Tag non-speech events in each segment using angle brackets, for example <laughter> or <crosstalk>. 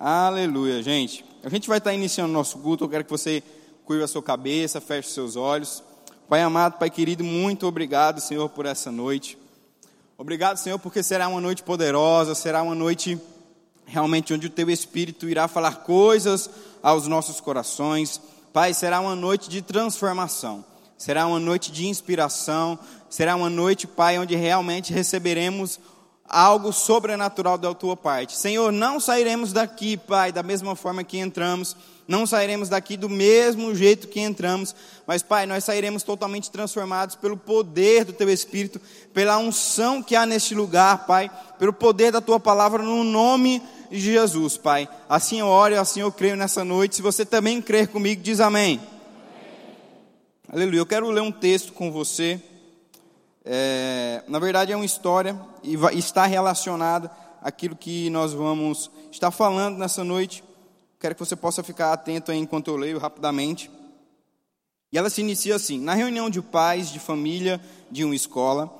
Aleluia, gente. A gente vai estar iniciando o nosso culto. Eu quero que você curva a sua cabeça, feche seus olhos. Pai amado, Pai querido, muito obrigado, Senhor, por essa noite. Obrigado, Senhor, porque será uma noite poderosa, será uma noite realmente onde o Teu Espírito irá falar coisas aos nossos corações. Pai, será uma noite de transformação, será uma noite de inspiração, será uma noite, Pai, onde realmente receberemos algo sobrenatural da tua parte. Senhor, não sairemos daqui, Pai, da mesma forma que entramos, não sairemos daqui do mesmo jeito que entramos, mas, Pai, nós sairemos totalmente transformados pelo poder do Teu Espírito, pela unção que há neste lugar, Pai, pelo poder da Tua palavra, no nome de Jesus, Pai. Assim eu oro assim eu creio nessa noite. Se você também crer comigo, diz amém. amém. Aleluia. Eu quero ler um texto com você. É, na verdade, é uma história e está relacionada àquilo que nós vamos estar falando nessa noite. Quero que você possa ficar atento aí enquanto eu leio rapidamente. E ela se inicia assim: Na reunião de pais de família de uma escola,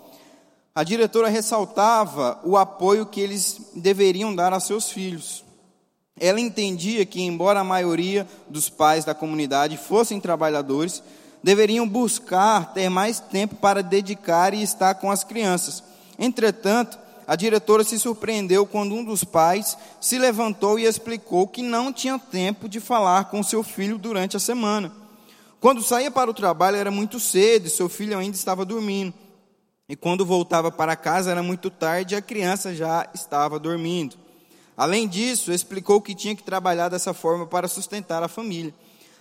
a diretora ressaltava o apoio que eles deveriam dar a seus filhos. Ela entendia que, embora a maioria dos pais da comunidade fossem trabalhadores, deveriam buscar ter mais tempo para dedicar e estar com as crianças. Entretanto, a diretora se surpreendeu quando um dos pais se levantou e explicou que não tinha tempo de falar com seu filho durante a semana. Quando saía para o trabalho era muito cedo e seu filho ainda estava dormindo. E quando voltava para casa era muito tarde e a criança já estava dormindo. Além disso, explicou que tinha que trabalhar dessa forma para sustentar a família.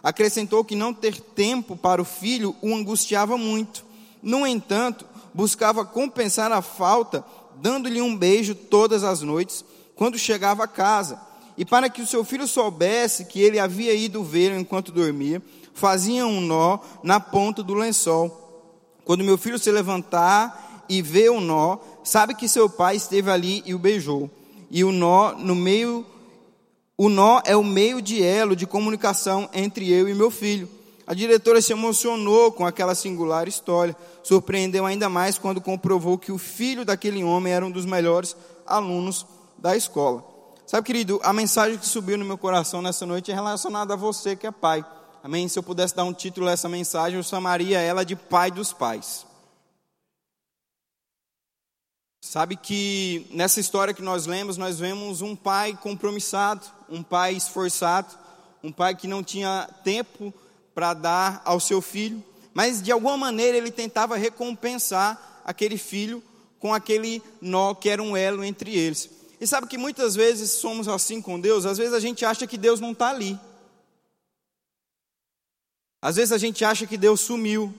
Acrescentou que não ter tempo para o filho o angustiava muito. No entanto, buscava compensar a falta, dando-lhe um beijo todas as noites, quando chegava a casa. E para que o seu filho soubesse que ele havia ido ver enquanto dormia, fazia um nó na ponta do lençol. Quando meu filho se levantar e ver o nó, sabe que seu pai esteve ali e o beijou. E o nó no meio o nó é o meio de elo de comunicação entre eu e meu filho. A diretora se emocionou com aquela singular história. Surpreendeu ainda mais quando comprovou que o filho daquele homem era um dos melhores alunos da escola. Sabe, querido, a mensagem que subiu no meu coração nessa noite é relacionada a você que é pai. Amém? Se eu pudesse dar um título a essa mensagem, eu chamaria ela de Pai dos Pais. Sabe que nessa história que nós lemos, nós vemos um pai compromissado, um pai esforçado, um pai que não tinha tempo para dar ao seu filho, mas de alguma maneira ele tentava recompensar aquele filho com aquele nó que era um elo entre eles. E sabe que muitas vezes somos assim com Deus, às vezes a gente acha que Deus não está ali. Às vezes a gente acha que Deus sumiu.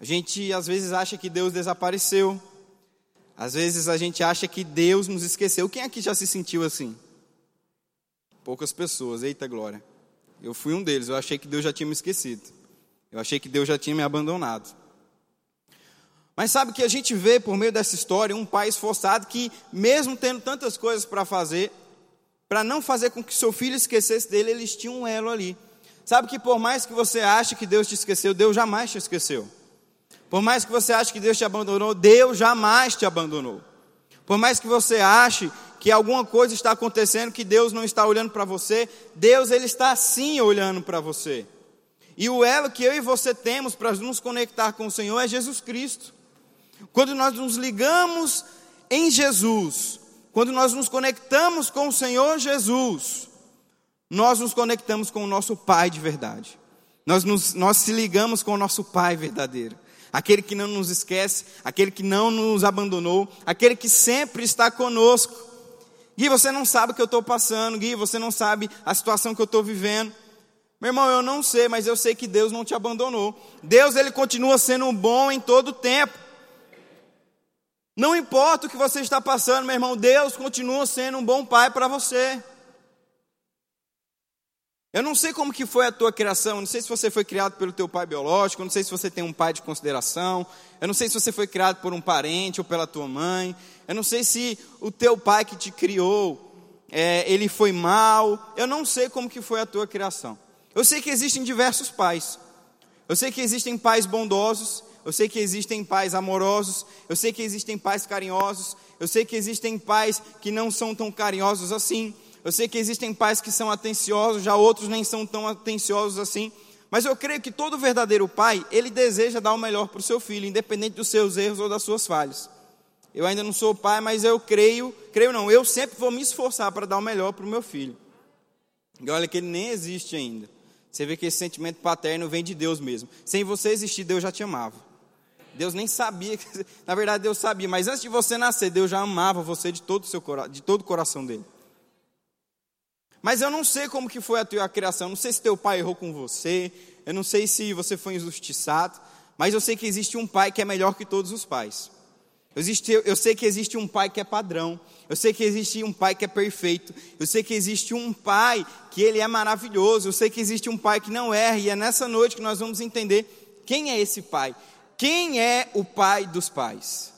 A gente às vezes acha que Deus desapareceu. Às vezes a gente acha que Deus nos esqueceu. Quem aqui já se sentiu assim? Poucas pessoas, eita glória. Eu fui um deles, eu achei que Deus já tinha me esquecido. Eu achei que Deus já tinha me abandonado. Mas sabe que a gente vê por meio dessa história um pai esforçado que, mesmo tendo tantas coisas para fazer, para não fazer com que seu filho esquecesse dele, eles tinham um elo ali. Sabe que por mais que você ache que Deus te esqueceu, Deus jamais te esqueceu. Por mais que você ache que Deus te abandonou, Deus jamais te abandonou. Por mais que você ache que alguma coisa está acontecendo que Deus não está olhando para você, Deus ele está sim olhando para você. E o elo que eu e você temos para nos conectar com o Senhor é Jesus Cristo. Quando nós nos ligamos em Jesus, quando nós nos conectamos com o Senhor Jesus, nós nos conectamos com o nosso Pai de verdade. Nós, nos, nós se ligamos com o nosso Pai verdadeiro aquele que não nos esquece, aquele que não nos abandonou, aquele que sempre está conosco. Gui, você não sabe o que eu estou passando, Gui, você não sabe a situação que eu estou vivendo. Meu irmão, eu não sei, mas eu sei que Deus não te abandonou. Deus, ele continua sendo bom em todo o tempo. Não importa o que você está passando, meu irmão, Deus continua sendo um bom pai para você. Eu não sei como que foi a tua criação, eu não sei se você foi criado pelo teu pai biológico, eu não sei se você tem um pai de consideração, eu não sei se você foi criado por um parente ou pela tua mãe, eu não sei se o teu pai que te criou, é, ele foi mal, eu não sei como que foi a tua criação. Eu sei que existem diversos pais, eu sei que existem pais bondosos, eu sei que existem pais amorosos, eu sei que existem pais carinhosos, eu sei que existem pais que não são tão carinhosos assim, Eu sei que existem pais que são atenciosos, já outros nem são tão atenciosos assim. Mas eu creio que todo verdadeiro pai, ele deseja dar o melhor para o seu filho, independente dos seus erros ou das suas falhas. Eu ainda não sou pai, mas eu creio, creio não, eu sempre vou me esforçar para dar o melhor para o meu filho. E olha que ele nem existe ainda. Você vê que esse sentimento paterno vem de Deus mesmo. Sem você existir, Deus já te amava. Deus nem sabia, na verdade Deus sabia, mas antes de você nascer, Deus já amava você de todo o seu de todo o coração dele. Mas eu não sei como que foi a tua criação, não sei se teu pai errou com você, eu não sei se você foi injustiçado, mas eu sei que existe um pai que é melhor que todos os pais. Existe, eu sei que existe um pai que é padrão. Eu sei que existe um pai que é perfeito. Eu sei que existe um pai que ele é maravilhoso. Eu sei que existe um pai que não erra. E é nessa noite que nós vamos entender quem é esse pai. Quem é o pai dos pais?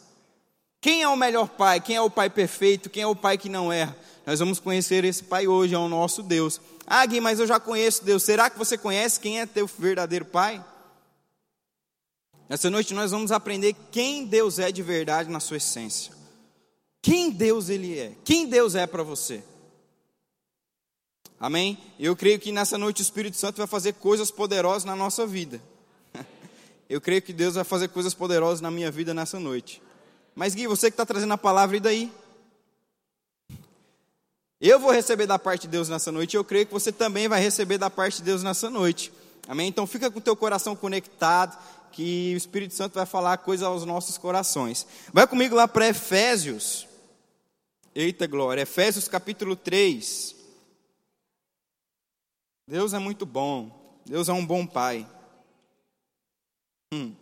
Quem é o melhor pai? Quem é o pai perfeito? Quem é o pai que não erra? Nós vamos conhecer esse pai hoje, é o nosso Deus. Ah, Gui, mas eu já conheço Deus. Será que você conhece quem é teu verdadeiro pai? Nessa noite nós vamos aprender quem Deus é de verdade na sua essência. Quem Deus ele é? Quem Deus é para você? Amém? Eu creio que nessa noite o Espírito Santo vai fazer coisas poderosas na nossa vida. <laughs> Eu creio que Deus vai fazer coisas poderosas na minha vida nessa noite. Mas Gui, você que está trazendo a palavra, e daí? Eu vou receber da parte de Deus nessa noite, eu creio que você também vai receber da parte de Deus nessa noite. Amém? Então fica com o teu coração conectado que o Espírito Santo vai falar coisas aos nossos corações. Vai comigo lá para Efésios. Eita glória, Efésios capítulo 3. Deus é muito bom. Deus é um bom pai. Hum.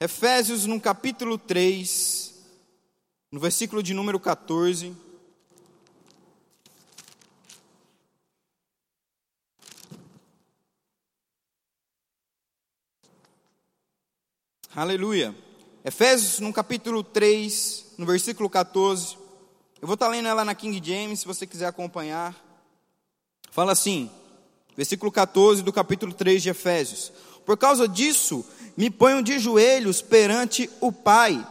Efésios no capítulo 3, no versículo de número 14. Aleluia. Efésios, no capítulo 3, no versículo 14. Eu vou estar lendo ela na King James, se você quiser acompanhar. Fala assim, versículo 14 do capítulo 3 de Efésios. Por causa disso, me ponho de joelhos perante o Pai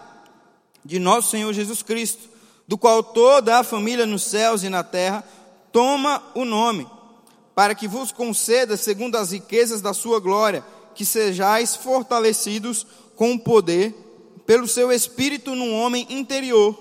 de nosso Senhor Jesus Cristo, do qual toda a família nos céus e na terra toma o nome, para que vos conceda, segundo as riquezas da sua glória, que sejais fortalecidos com poder pelo seu espírito num homem interior,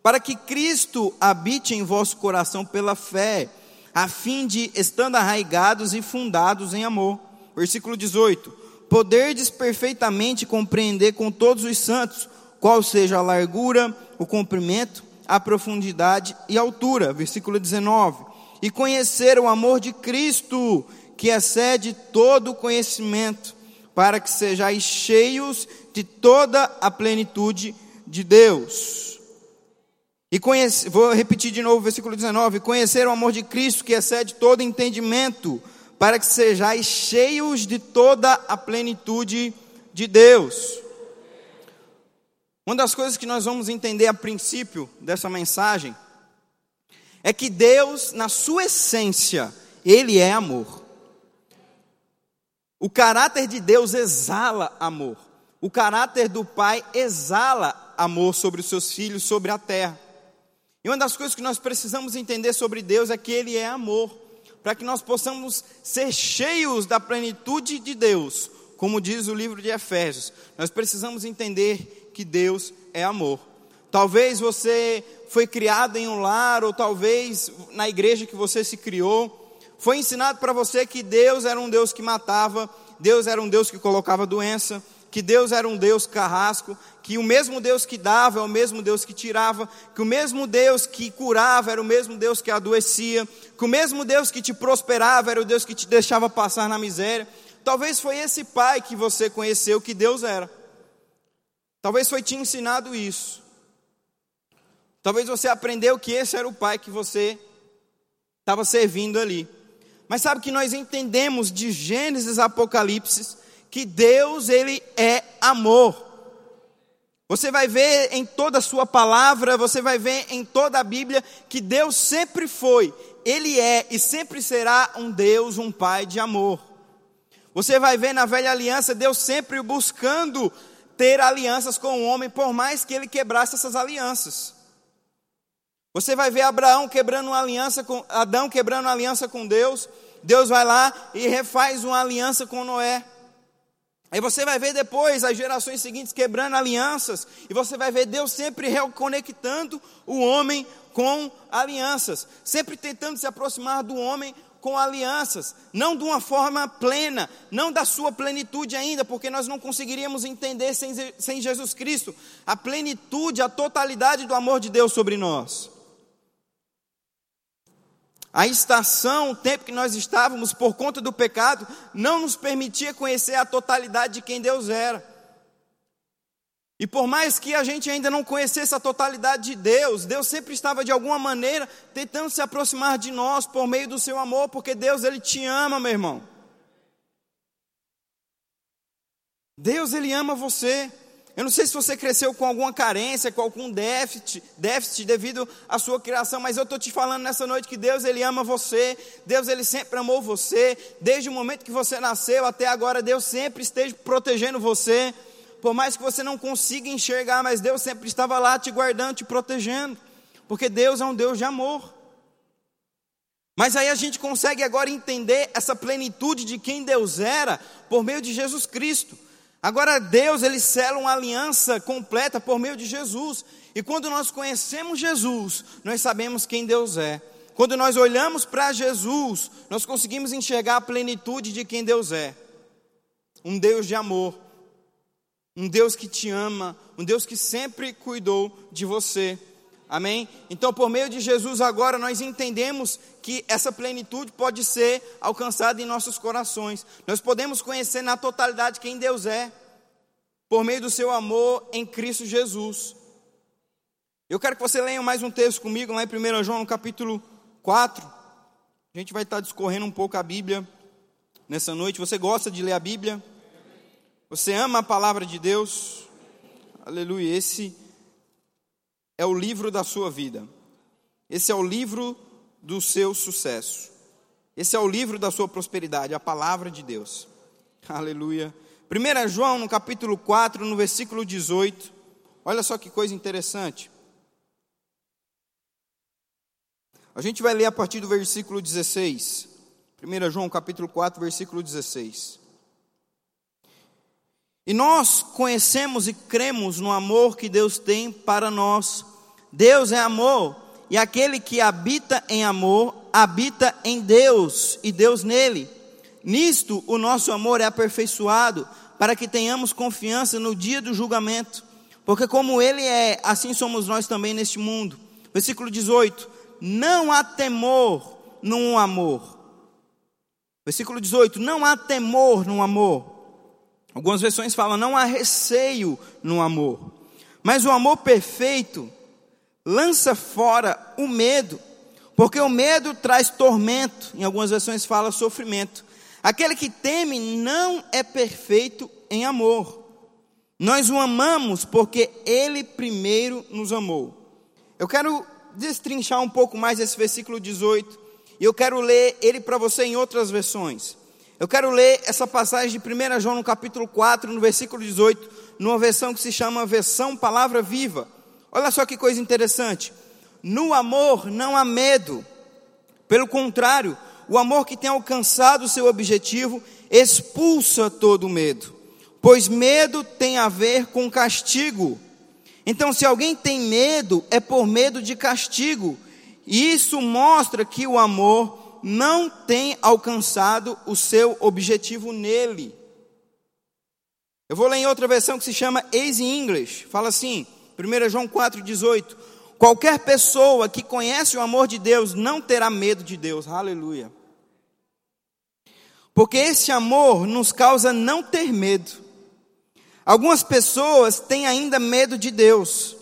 para que Cristo habite em vosso coração pela fé, a fim de, estando arraigados e fundados em amor. Versículo 18: Poderdes perfeitamente compreender com todos os santos qual seja a largura, o comprimento, a profundidade e a altura. Versículo 19: E conhecer o amor de Cristo, que excede todo conhecimento para que sejais cheios de toda a plenitude de Deus. E conhece, vou repetir de novo o versículo 19: Conhecer o amor de Cristo que excede todo entendimento, para que sejais cheios de toda a plenitude de Deus. Uma das coisas que nós vamos entender a princípio dessa mensagem é que Deus, na sua essência, Ele é amor. O caráter de Deus exala amor. O caráter do Pai exala amor sobre os seus filhos, sobre a terra. E uma das coisas que nós precisamos entender sobre Deus é que Ele é amor, para que nós possamos ser cheios da plenitude de Deus, como diz o livro de Efésios. Nós precisamos entender que Deus é amor. Talvez você foi criado em um lar, ou talvez na igreja que você se criou, foi ensinado para você que Deus era um Deus que matava, Deus era um Deus que colocava doença, que Deus era um Deus carrasco, que o mesmo Deus que dava é o mesmo Deus que tirava, que o mesmo Deus que curava era o mesmo Deus que adoecia, que o mesmo Deus que te prosperava era o Deus que te deixava passar na miséria. Talvez foi esse pai que você conheceu que Deus era. Talvez foi te ensinado isso. Talvez você aprendeu que esse era o pai que você estava servindo ali. Mas sabe que nós entendemos de Gênesis a Apocalipse que Deus ele é amor. Você vai ver em toda a sua palavra, você vai ver em toda a Bíblia que Deus sempre foi, ele é e sempre será um Deus, um pai de amor. Você vai ver na velha aliança Deus sempre buscando ter alianças com o homem, por mais que ele quebrasse essas alianças. Você vai ver Abraão quebrando uma aliança com Adão quebrando uma aliança com Deus. Deus vai lá e refaz uma aliança com Noé. Aí você vai ver depois as gerações seguintes quebrando alianças, e você vai ver Deus sempre reconectando o homem com alianças, sempre tentando se aproximar do homem com alianças, não de uma forma plena, não da sua plenitude ainda, porque nós não conseguiríamos entender sem, sem Jesus Cristo a plenitude, a totalidade do amor de Deus sobre nós. A estação, o tempo que nós estávamos por conta do pecado, não nos permitia conhecer a totalidade de quem Deus era. E por mais que a gente ainda não conhecesse a totalidade de Deus, Deus sempre estava de alguma maneira tentando se aproximar de nós por meio do seu amor, porque Deus ele te ama, meu irmão. Deus ele ama você. Eu não sei se você cresceu com alguma carência, com algum déficit, déficit devido à sua criação, mas eu estou te falando nessa noite que Deus ele ama você, Deus ele sempre amou você, desde o momento que você nasceu até agora, Deus sempre esteja protegendo você, por mais que você não consiga enxergar, mas Deus sempre estava lá te guardando, te protegendo, porque Deus é um Deus de amor. Mas aí a gente consegue agora entender essa plenitude de quem Deus era por meio de Jesus Cristo. Agora Deus, ele sela uma aliança completa por meio de Jesus. E quando nós conhecemos Jesus, nós sabemos quem Deus é. Quando nós olhamos para Jesus, nós conseguimos enxergar a plenitude de quem Deus é. Um Deus de amor, um Deus que te ama, um Deus que sempre cuidou de você. Amém? Então, por meio de Jesus, agora nós entendemos que essa plenitude pode ser alcançada em nossos corações. Nós podemos conhecer na totalidade quem Deus é, por meio do seu amor em Cristo Jesus. Eu quero que você leia mais um texto comigo, lá em 1 João, no capítulo 4. A gente vai estar discorrendo um pouco a Bíblia nessa noite. Você gosta de ler a Bíblia? Você ama a palavra de Deus? Aleluia. Esse é o livro da sua vida. Esse é o livro do seu sucesso. Esse é o livro da sua prosperidade, a palavra de Deus. Aleluia. 1 João, no capítulo 4, no versículo 18. Olha só que coisa interessante. A gente vai ler a partir do versículo 16. 1 João, capítulo 4, versículo 16. E nós conhecemos e cremos no amor que Deus tem para nós. Deus é amor, e aquele que habita em amor, habita em Deus, e Deus nele. Nisto o nosso amor é aperfeiçoado, para que tenhamos confiança no dia do julgamento. Porque como Ele é, assim somos nós também neste mundo. Versículo 18: Não há temor no amor. Versículo 18: Não há temor no amor Algumas versões falam, não há receio no amor. Mas o amor perfeito lança fora o medo, porque o medo traz tormento. Em algumas versões fala sofrimento. Aquele que teme não é perfeito em amor. Nós o amamos porque ele primeiro nos amou. Eu quero destrinchar um pouco mais esse versículo 18 e eu quero ler ele para você em outras versões. Eu quero ler essa passagem de 1 João no capítulo 4, no versículo 18, numa versão que se chama versão palavra viva. Olha só que coisa interessante. No amor não há medo. Pelo contrário, o amor que tem alcançado o seu objetivo expulsa todo medo, pois medo tem a ver com castigo. Então, se alguém tem medo, é por medo de castigo. E isso mostra que o amor não tem alcançado o seu objetivo nele. Eu vou ler em outra versão que se chama Easy English. Fala assim, 1 João 4,18. Qualquer pessoa que conhece o amor de Deus não terá medo de Deus. Aleluia. Porque esse amor nos causa não ter medo. Algumas pessoas têm ainda medo de Deus.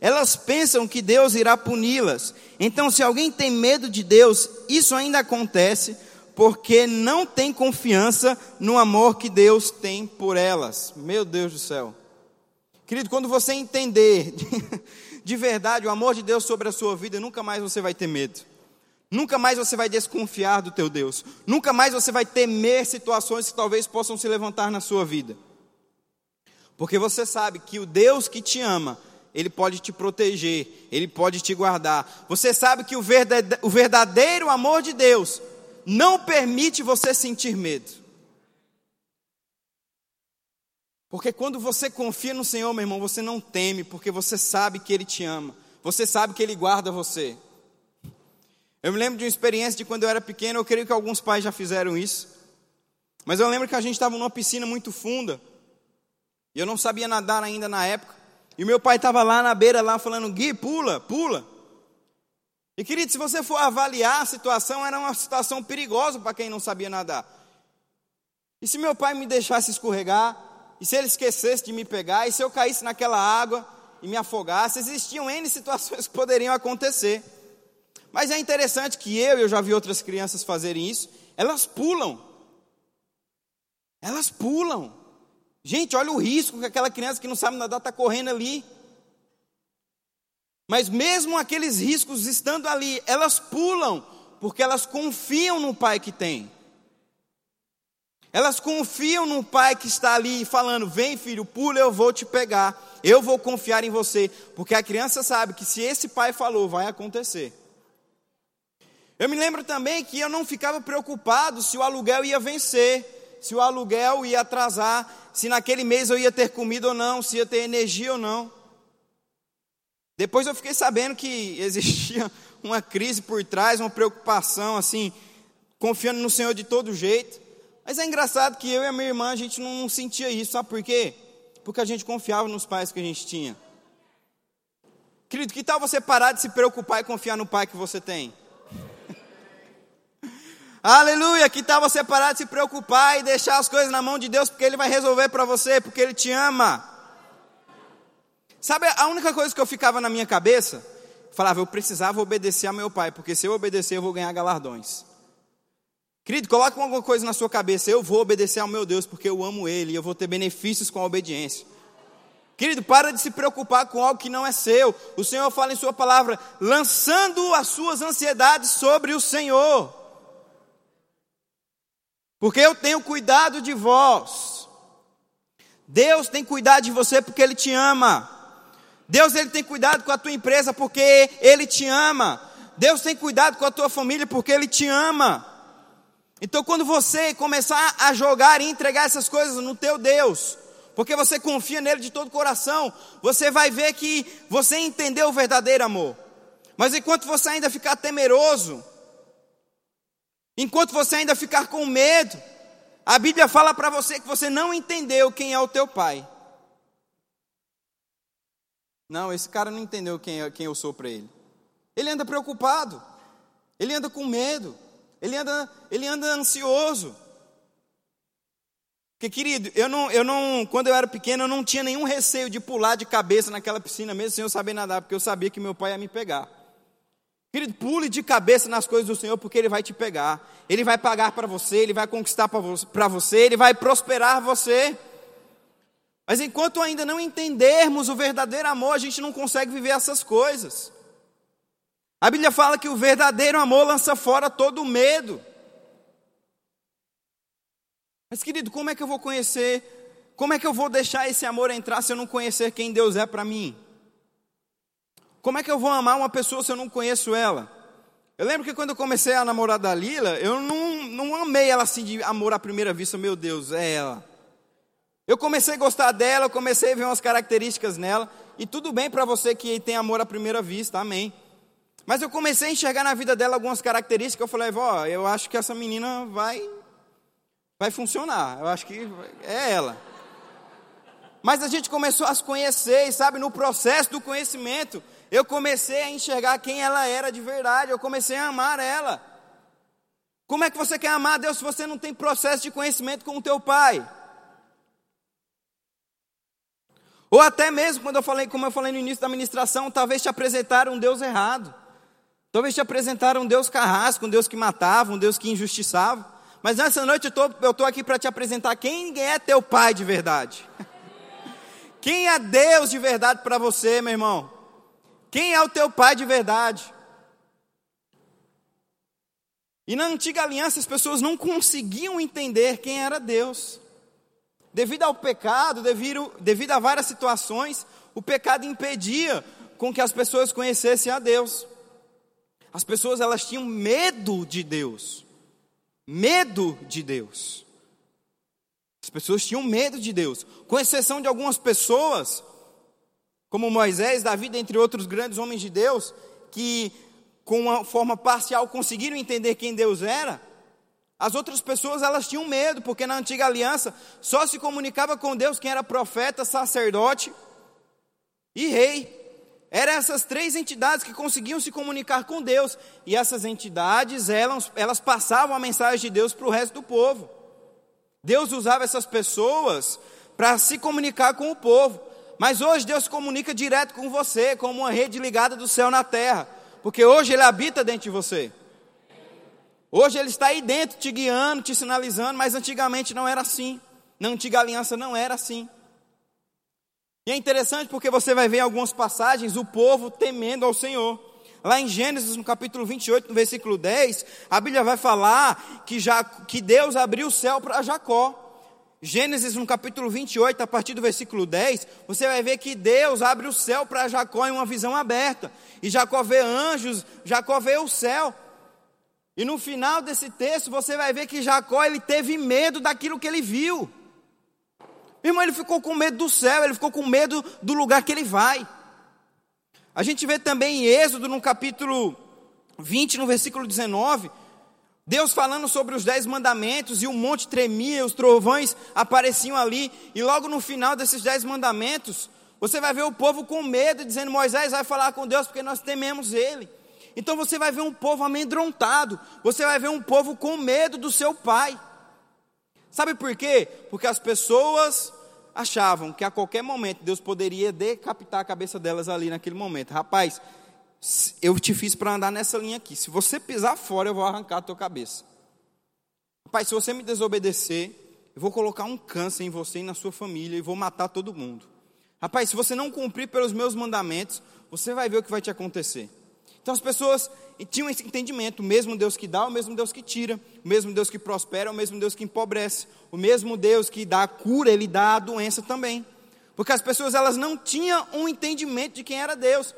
Elas pensam que Deus irá puni-las. Então, se alguém tem medo de Deus, isso ainda acontece porque não tem confiança no amor que Deus tem por elas. Meu Deus do céu. Querido, quando você entender <laughs> de verdade o amor de Deus sobre a sua vida, nunca mais você vai ter medo. Nunca mais você vai desconfiar do teu Deus. Nunca mais você vai temer situações que talvez possam se levantar na sua vida. Porque você sabe que o Deus que te ama Ele pode te proteger, Ele pode te guardar. Você sabe que o verdadeiro amor de Deus não permite você sentir medo. Porque quando você confia no Senhor, meu irmão, você não teme, porque você sabe que Ele te ama, você sabe que Ele guarda você. Eu me lembro de uma experiência de quando eu era pequeno, eu creio que alguns pais já fizeram isso. Mas eu lembro que a gente estava numa piscina muito funda, e eu não sabia nadar ainda na época. E meu pai estava lá na beira, lá falando, Gui, pula, pula. E querido, se você for avaliar a situação, era uma situação perigosa para quem não sabia nadar. E se meu pai me deixasse escorregar, e se ele esquecesse de me pegar, e se eu caísse naquela água e me afogasse, existiam N situações que poderiam acontecer. Mas é interessante que eu, eu já vi outras crianças fazerem isso, elas pulam. Elas pulam. Gente, olha o risco que aquela criança que não sabe nadar está correndo ali. Mas mesmo aqueles riscos estando ali, elas pulam, porque elas confiam no pai que tem. Elas confiam no pai que está ali falando: Vem filho, pula, eu vou te pegar. Eu vou confiar em você. Porque a criança sabe que se esse pai falou, vai acontecer. Eu me lembro também que eu não ficava preocupado se o aluguel ia vencer se o aluguel ia atrasar, se naquele mês eu ia ter comida ou não, se ia ter energia ou não. Depois eu fiquei sabendo que <laughs> existia uma crise por trás, uma preocupação, assim, confiando no Senhor de todo jeito. Mas é engraçado que eu e a minha irmã, a gente não sentia isso, sabe por quê? Porque a gente confiava nos pais que a gente tinha. Querido, que tal você parar de se preocupar e confiar no pai que você tem? Aleluia, que tal você parar de se preocupar e deixar as coisas na mão de Deus, porque Ele vai resolver para você, porque Ele te ama. Sabe, a única coisa que eu ficava na minha cabeça, falava, eu precisava obedecer a meu pai, porque se eu obedecer eu vou ganhar galardões. Querido, coloque alguma coisa na sua cabeça, eu vou obedecer ao meu Deus, porque eu amo Ele, e eu vou ter benefícios com a obediência. Querido, para de se preocupar com algo que não é seu. O Senhor fala em Sua palavra, lançando as suas ansiedades sobre o Senhor porque eu tenho cuidado de vós. Deus tem cuidado de você porque Ele te ama. Deus ele tem cuidado com a tua empresa porque Ele te ama. Deus tem cuidado com a tua família porque Ele te ama. Então, quando você começar a jogar e entregar essas coisas no teu Deus, porque você confia nele de todo o coração, você vai ver que você entendeu o verdadeiro amor. Mas enquanto você ainda ficar temeroso, Enquanto você ainda ficar com medo, a Bíblia fala para você que você não entendeu quem é o teu pai. Não, esse cara não entendeu quem, é, quem eu sou para ele. Ele anda preocupado, ele anda com medo, ele anda, ele anda ansioso. Porque, querido, eu não, eu não, quando eu era pequeno, eu não tinha nenhum receio de pular de cabeça naquela piscina, mesmo sem eu saber nadar, porque eu sabia que meu pai ia me pegar. Querido, pule de cabeça nas coisas do Senhor, porque Ele vai te pegar. Ele vai pagar para você, Ele vai conquistar para você, Ele vai prosperar você. Mas enquanto ainda não entendermos o verdadeiro amor, a gente não consegue viver essas coisas. A Bíblia fala que o verdadeiro amor lança fora todo o medo. Mas, querido, como é que eu vou conhecer? Como é que eu vou deixar esse amor entrar se eu não conhecer quem Deus é para mim? Como é que eu vou amar uma pessoa se eu não conheço ela? Eu lembro que quando eu comecei a namorar da Lila, eu não, não amei ela assim de amor à primeira vista, meu Deus, é ela. Eu comecei a gostar dela, eu comecei a ver umas características nela, e tudo bem para você que tem amor à primeira vista, amém. Mas eu comecei a enxergar na vida dela algumas características, eu falei, vó, eu acho que essa menina vai, vai funcionar, eu acho que é ela. Mas a gente começou a se conhecer, e sabe, no processo do conhecimento, eu comecei a enxergar quem ela era de verdade, eu comecei a amar ela. Como é que você quer amar Deus se você não tem processo de conhecimento com o teu pai? Ou até mesmo quando eu falei, como eu falei no início da ministração, talvez te apresentaram um Deus errado. Talvez te apresentaram um Deus carrasco, um Deus que matava, um Deus que injustiçava. Mas nessa noite eu estou aqui para te apresentar quem é teu pai de verdade. <laughs> Quem é Deus de verdade para você, meu irmão? Quem é o teu pai de verdade? E na antiga aliança as pessoas não conseguiam entender quem era Deus. Devido ao pecado, devido, devido a várias situações, o pecado impedia com que as pessoas conhecessem a Deus. As pessoas elas tinham medo de Deus. Medo de Deus. As pessoas tinham medo de Deus, com exceção de algumas pessoas, como Moisés, Davi, entre outros grandes homens de Deus, que com uma forma parcial conseguiram entender quem Deus era. As outras pessoas elas tinham medo, porque na antiga aliança só se comunicava com Deus quem era profeta, sacerdote e rei. Eram essas três entidades que conseguiam se comunicar com Deus, e essas entidades elas, elas passavam a mensagem de Deus para o resto do povo. Deus usava essas pessoas para se comunicar com o povo. Mas hoje Deus comunica direto com você, como uma rede ligada do céu na terra, porque hoje Ele habita dentro de você. Hoje Ele está aí dentro, te guiando, te sinalizando, mas antigamente não era assim. Na antiga aliança não era assim. E é interessante porque você vai ver em algumas passagens o povo temendo ao Senhor. Lá em Gênesis, no capítulo 28, no versículo 10, a Bíblia vai falar que, já, que Deus abriu o céu para Jacó. Gênesis, no capítulo 28, a partir do versículo 10, você vai ver que Deus abre o céu para Jacó em uma visão aberta. E Jacó vê anjos, Jacó vê o céu. E no final desse texto, você vai ver que Jacó ele teve medo daquilo que ele viu. Irmão, ele ficou com medo do céu, ele ficou com medo do lugar que ele vai. A gente vê também em Êxodo, no capítulo 20, no versículo 19, Deus falando sobre os dez mandamentos, e o monte tremia, os trovões apareciam ali, e logo no final desses dez mandamentos, você vai ver o povo com medo, dizendo: Moisés vai falar com Deus porque nós tememos Ele. Então você vai ver um povo amedrontado, você vai ver um povo com medo do seu pai. Sabe por quê? Porque as pessoas achavam que a qualquer momento Deus poderia decapitar a cabeça delas ali naquele momento. Rapaz, eu te fiz para andar nessa linha aqui. Se você pisar fora, eu vou arrancar a tua cabeça. Rapaz, se você me desobedecer, eu vou colocar um câncer em você e na sua família e vou matar todo mundo. Rapaz, se você não cumprir pelos meus mandamentos, você vai ver o que vai te acontecer. Então as pessoas tinham esse entendimento: o mesmo Deus que dá, o mesmo Deus que tira, o mesmo Deus que prospera, o mesmo Deus que empobrece, o mesmo Deus que dá a cura, ele dá a doença também. Porque as pessoas elas não tinham um entendimento de quem era Deus.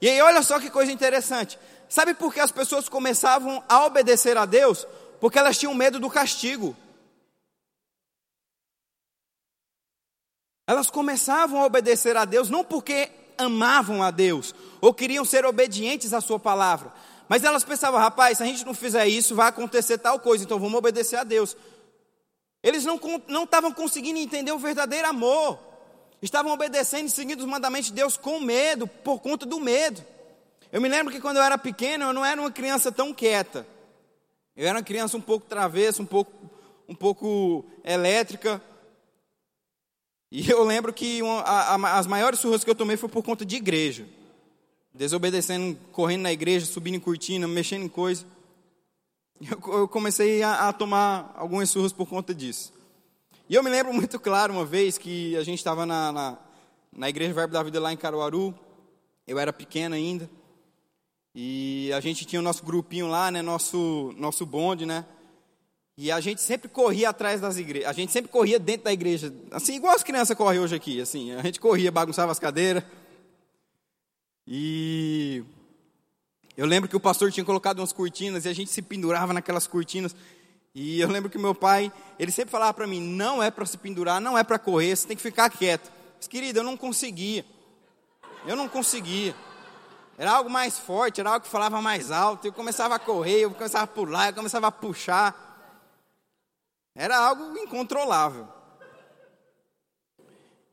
E aí olha só que coisa interessante. Sabe por que as pessoas começavam a obedecer a Deus? Porque elas tinham medo do castigo. Elas começavam a obedecer a Deus não porque amavam a Deus ou queriam ser obedientes à Sua palavra, mas elas pensavam, rapaz, se a gente não fizer isso, vai acontecer tal coisa, então vamos obedecer a Deus. Eles não, estavam conseguindo entender o verdadeiro amor, estavam obedecendo e seguindo os mandamentos de Deus com medo, por conta do medo. Eu me lembro que quando eu era pequeno, eu não era uma criança tão quieta. Eu era uma criança um pouco travessa, um pouco, um pouco elétrica, e eu lembro que uma, a, a, as maiores surras que eu tomei foi por conta de igreja. Desobedecendo, correndo na igreja, subindo em cortina, mexendo em coisa. Eu, eu comecei a, a, tomar algumas surras por conta disso. E eu me lembro muito claro uma vez que a gente estava na, na, na Igreja Verbo da Vida lá em Caruaru. Eu era pequeno ainda. E a gente tinha o nosso grupinho lá, né, nosso, nosso bonde, né? E a gente sempre corria atrás das igrejas, a gente sempre corria dentro da igreja, assim, igual as crianças correm hoje aqui, assim, a gente corria, bagunçava as cadeiras. E eu lembro que o pastor tinha colocado umas cortinas e a gente se pendurava naquelas cortinas. E eu lembro que meu pai, ele sempre falava para mim: não é para se pendurar, não é para correr, você tem que ficar quieto. Mas, querido, eu não conseguia. Eu não conseguia. Era algo mais forte, era algo que falava mais alto. Eu começava a correr, eu começava a pular, eu começava a puxar. Era algo incontrolável.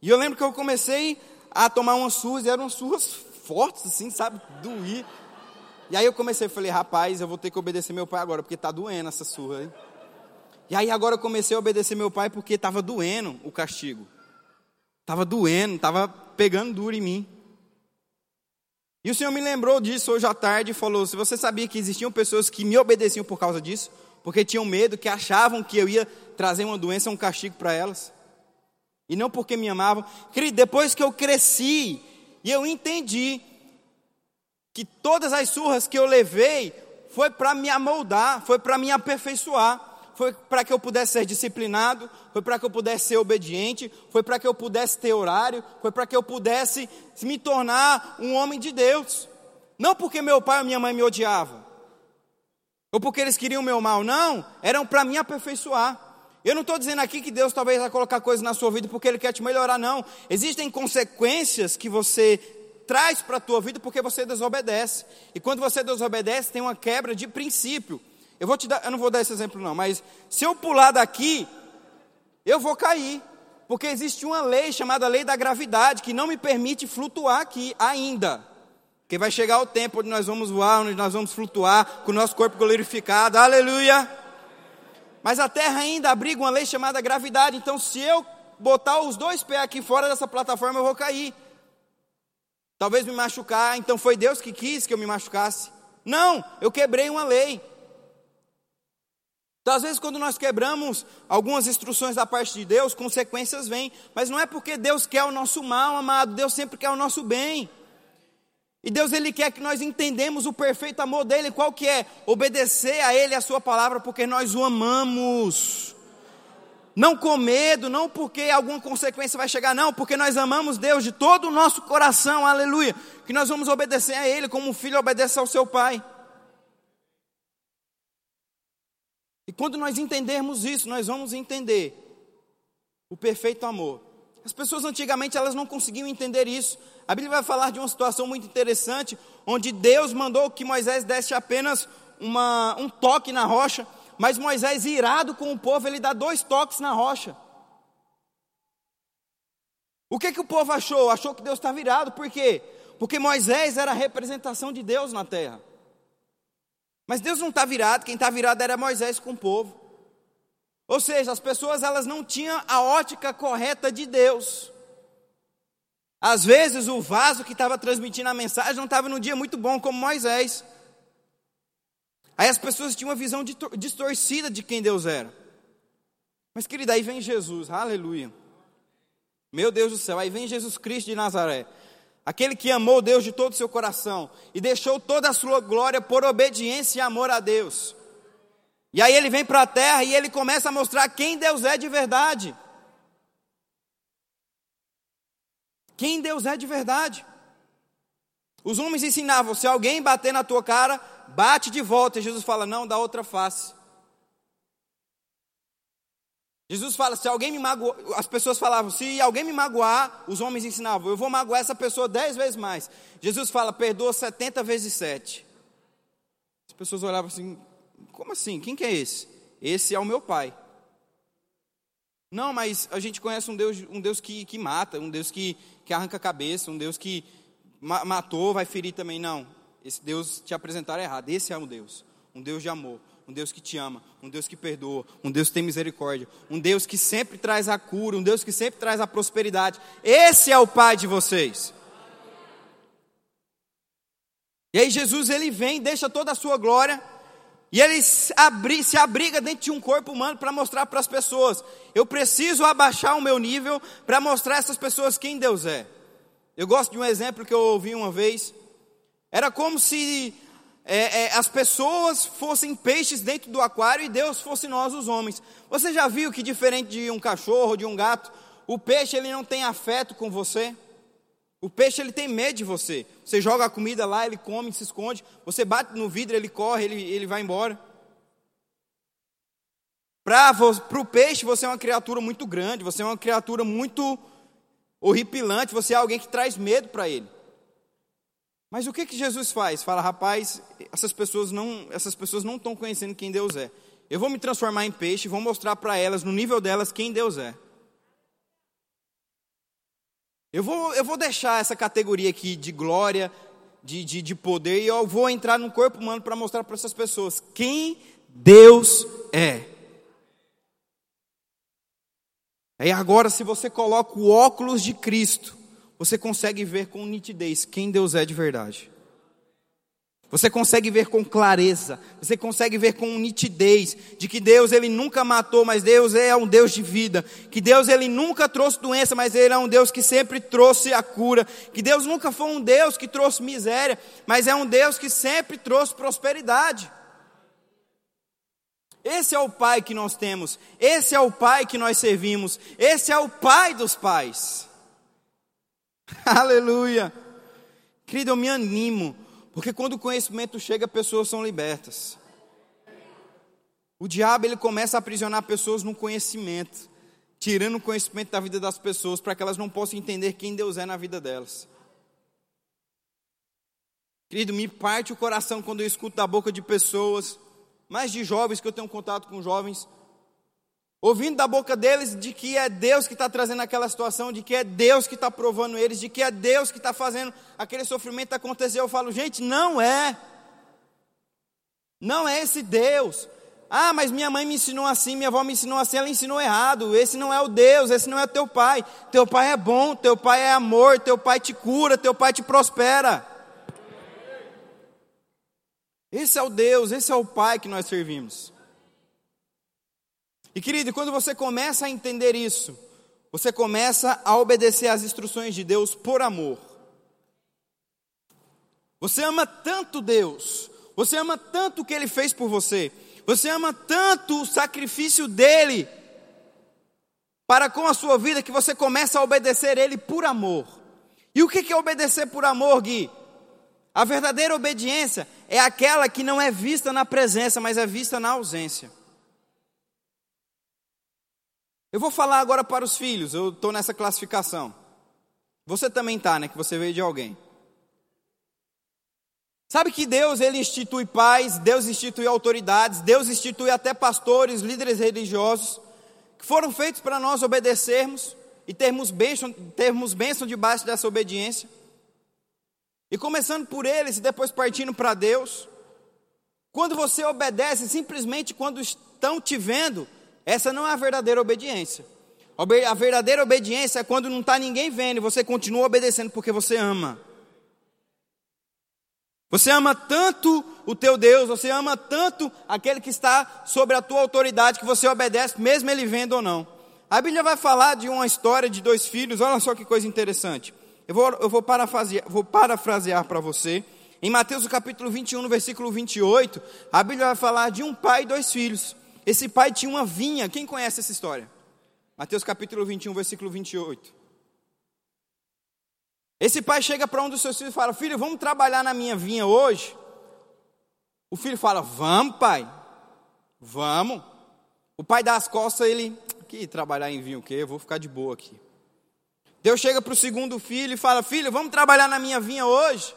E eu lembro que eu comecei a tomar umas surras, e eram surras fortes, assim, sabe? Doía. E aí eu comecei, falei, rapaz, eu vou ter que obedecer meu pai agora, porque tá doendo essa surra aí. E aí agora eu comecei a obedecer meu pai porque estava doendo o castigo. Estava doendo, estava pegando duro em mim. E o Senhor me lembrou disso hoje à tarde e falou: se você sabia que existiam pessoas que me obedeciam por causa disso, porque tinham medo, que achavam que eu ia trazer uma doença, um castigo para elas. E não porque me amavam. Querido, depois que eu cresci e eu entendi que todas as surras que eu levei foi para me amoldar, foi para me aperfeiçoar, foi para que eu pudesse ser disciplinado, foi para que eu pudesse ser obediente, foi para que eu pudesse ter horário, foi para que eu pudesse me tornar um homem de Deus. Não porque meu pai ou minha mãe me odiavam, ou porque eles queriam o meu mal, não, eram para me aperfeiçoar. Eu não estou dizendo aqui que Deus talvez vai colocar coisas na sua vida porque Ele quer te melhorar, não. Existem consequências que você traz para a tua vida porque você desobedece. E quando você desobedece, tem uma quebra de princípio. Eu vou te dar, eu não vou dar esse exemplo não, mas se eu pular daqui, eu vou cair. Porque existe uma lei chamada lei da gravidade que não me permite flutuar aqui ainda. Porque vai chegar o tempo onde nós vamos voar, onde nós vamos flutuar com o nosso corpo glorificado. Aleluia! Mas a Terra ainda abriga uma lei chamada gravidade. Então, se eu botar os dois pés aqui fora dessa plataforma, eu vou cair. Talvez me machucar. Então, foi Deus que quis que eu me machucasse? Não, eu quebrei uma lei. Então, às vezes, quando nós quebramos algumas instruções da parte de Deus, consequências vêm. Mas não é porque Deus quer o nosso mal, amado. Deus sempre quer o nosso bem. E Deus ele quer que nós entendemos o perfeito amor dele, qual que é? Obedecer a ele a sua palavra porque nós o amamos. Não com medo, não porque alguma consequência vai chegar, não, porque nós amamos Deus de todo o nosso coração, aleluia. Que nós vamos obedecer a ele como um filho obedece ao seu pai. E quando nós entendermos isso, nós vamos entender o perfeito amor. As pessoas antigamente elas não conseguiam entender isso. A Bíblia vai falar de uma situação muito interessante, onde Deus mandou que Moisés desse apenas uma, um toque na rocha, mas Moisés, irado com o povo, ele dá dois toques na rocha. O que, que o povo achou? Achou que Deus estava irado, por quê? Porque Moisés era a representação de Deus na terra. Mas Deus não está virado, quem está virado era Moisés com o povo. Ou seja, as pessoas elas não tinham a ótica correta de Deus. Às vezes o vaso que estava transmitindo a mensagem não estava num dia muito bom, como Moisés. Aí as pessoas tinham uma visão distorcida de quem Deus era. Mas, querida, aí vem Jesus, aleluia. Meu Deus do céu, aí vem Jesus Cristo de Nazaré. Aquele que amou Deus de todo o seu coração e deixou toda a sua glória por obediência e amor a Deus. E aí ele vem para a terra e ele começa a mostrar quem Deus é de verdade. quem Deus é de verdade. Os homens ensinavam: se alguém bater na tua cara, bate de volta. E Jesus fala: não, dá outra face. Jesus fala: se alguém me magoar, as pessoas falavam: se alguém me magoar, os homens ensinavam: eu vou magoar essa pessoa dez vezes mais. Jesus fala: perdoa setenta vezes sete. As pessoas olhavam assim: como assim? Quem que é esse? Esse é o meu pai. Não, mas a gente conhece um Deus, um Deus que, que mata, um Deus que, que arranca a cabeça, um Deus que ma matou, vai ferir também. Não, esse Deus te apresentaram errado. Esse é um Deus, um Deus de amor, um Deus que te ama, um Deus que perdoa, um Deus que tem misericórdia, um Deus que sempre traz a cura, um Deus que sempre traz a prosperidade. Esse é o Pai de vocês. E aí Jesus ele vem, deixa toda a sua glória e ele se abriga dentro de um corpo humano para mostrar para as pessoas: eu preciso abaixar o meu nível para mostrar a essas pessoas quem Deus é. Eu gosto de um exemplo que eu ouvi uma vez. Era como se é, é, as pessoas fossem peixes dentro do aquário e Deus fosse nós, os homens. Você já viu que diferente de um cachorro, de um gato, o peixe ele não tem afeto com você? O peixe ele tem medo de você. Você joga a comida lá, ele come, se esconde. Você bate no vidro, ele corre, ele, ele vai embora. Para o peixe, você é uma criatura muito grande, você é uma criatura muito horripilante, você é alguém que traz medo para ele. Mas o que, que Jesus faz? Fala, rapaz, essas pessoas não essas pessoas não estão conhecendo quem Deus é. Eu vou me transformar em peixe e vou mostrar para elas, no nível delas, quem Deus é. Eu vou, eu vou deixar essa categoria aqui de glória, de, de, de poder, e eu vou entrar no corpo humano para mostrar para essas pessoas quem Deus é. Aí agora, se você coloca o óculos de Cristo, você consegue ver com nitidez quem Deus é de verdade. Você consegue ver com clareza, você consegue ver com nitidez de que Deus ele nunca matou, mas Deus é um Deus de vida, que Deus ele nunca trouxe doença, mas ele é um Deus que sempre trouxe a cura, que Deus nunca foi um Deus que trouxe miséria, mas é um Deus que sempre trouxe prosperidade. Esse é o Pai que nós temos, esse é o Pai que nós servimos, esse é o Pai dos pais. <laughs> Aleluia. Querido, eu me animo, porque quando o conhecimento chega, pessoas são libertas. O diabo ele começa a aprisionar pessoas no conhecimento, tirando o conhecimento da vida das pessoas para que elas não possam entender quem Deus é na vida delas. Querido, me parte o coração quando eu escuto da boca de pessoas, mais de jovens que eu tenho contato com jovens, ouvindo da boca deles de que é Deus que está trazendo aquela situação, de que é Deus que está provando eles, de que é Deus que está fazendo aquele sofrimento acontecer. Eu falo, gente, não é. Não é esse Deus. Ah, mas minha mãe me ensinou assim, minha avó me ensinou assim, ela ensinou errado. Esse não é o Deus, esse não é teu pai. Teu pai é bom, teu pai é amor, teu pai te cura, teu pai te prospera. Esse é o Deus, esse é o pai que nós servimos. E querido, quando você começa a entender isso, você começa a obedecer às instruções de Deus por amor. Você ama tanto Deus, você ama tanto o que Ele fez por você, você ama tanto o sacrifício dele para com a sua vida que você começa a obedecer Ele por amor. E o que é obedecer por amor, Gui? A verdadeira obediência é aquela que não é vista na presença, mas é vista na ausência. Eu vou falar agora para os filhos, eu estou nessa classificação. Você também está, né? Que você veio de alguém. Sabe que Deus ele institui pais, Deus institui autoridades, Deus institui até pastores, líderes religiosos, que foram feitos para nós obedecermos e termos bênção, termos bênção debaixo dessa obediência. E começando por eles e depois partindo para Deus. Quando você obedece simplesmente quando estão te vendo, essa não é a verdadeira obediência. A verdadeira obediência é quando não está ninguém vendo e você continua obedecendo porque você ama. Você ama tanto o teu Deus, você ama tanto aquele que está sobre a tua autoridade que você obedece, mesmo ele vendo ou não. A Bíblia vai falar de uma história de dois filhos, olha só que coisa interessante. Eu vou, eu vou parafrasear, vou para você. Em Mateus capítulo 21, no versículo 28, a Bíblia vai falar de um pai e dois filhos. Esse pai tinha uma vinha. Quem conhece essa história? Mateus capítulo 21, versículo 28. Esse pai chega para um dos seus filhos e fala: Filho, vamos trabalhar na minha vinha hoje? O filho fala: Vamos, pai. Vamos. O pai dá as costas, ele, que trabalhar em vinho o quê? Eu vou ficar de boa aqui. Deus chega para o segundo filho e fala: Filho, vamos trabalhar na minha vinha hoje?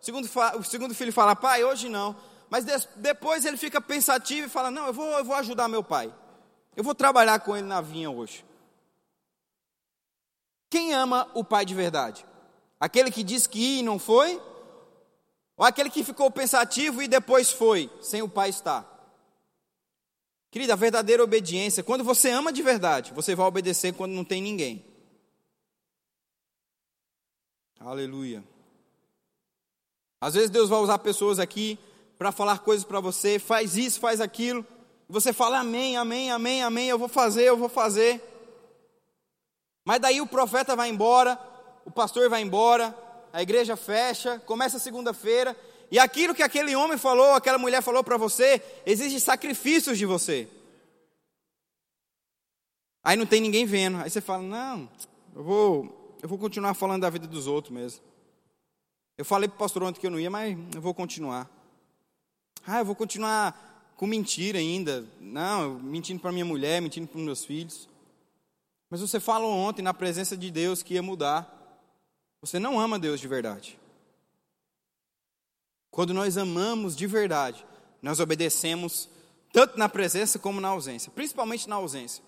O segundo, o segundo filho fala: Pai, hoje não. Mas depois ele fica pensativo e fala: Não, eu vou, eu vou ajudar meu pai. Eu vou trabalhar com ele na vinha hoje. Quem ama o pai de verdade? Aquele que disse que ia e não foi? Ou aquele que ficou pensativo e depois foi, sem o pai estar? Querida, a verdadeira obediência, quando você ama de verdade, você vai obedecer quando não tem ninguém. Aleluia. Às vezes Deus vai usar pessoas aqui para falar coisas para você, faz isso, faz aquilo. Você fala amém, amém, amém, amém, eu vou fazer, eu vou fazer. Mas daí o profeta vai embora, o pastor vai embora, a igreja fecha, começa segunda-feira, e aquilo que aquele homem falou, aquela mulher falou para você, exige sacrifícios de você. Aí não tem ninguém vendo. Aí você fala: "Não, eu vou eu vou continuar falando da vida dos outros mesmo". Eu falei para o pastor ontem que eu não ia, mas eu vou continuar. Ah, eu vou continuar com mentira ainda. Não, mentindo para minha mulher, mentindo para meus filhos. Mas você falou ontem na presença de Deus que ia mudar. Você não ama Deus de verdade. Quando nós amamos de verdade, nós obedecemos tanto na presença como na ausência, principalmente na ausência.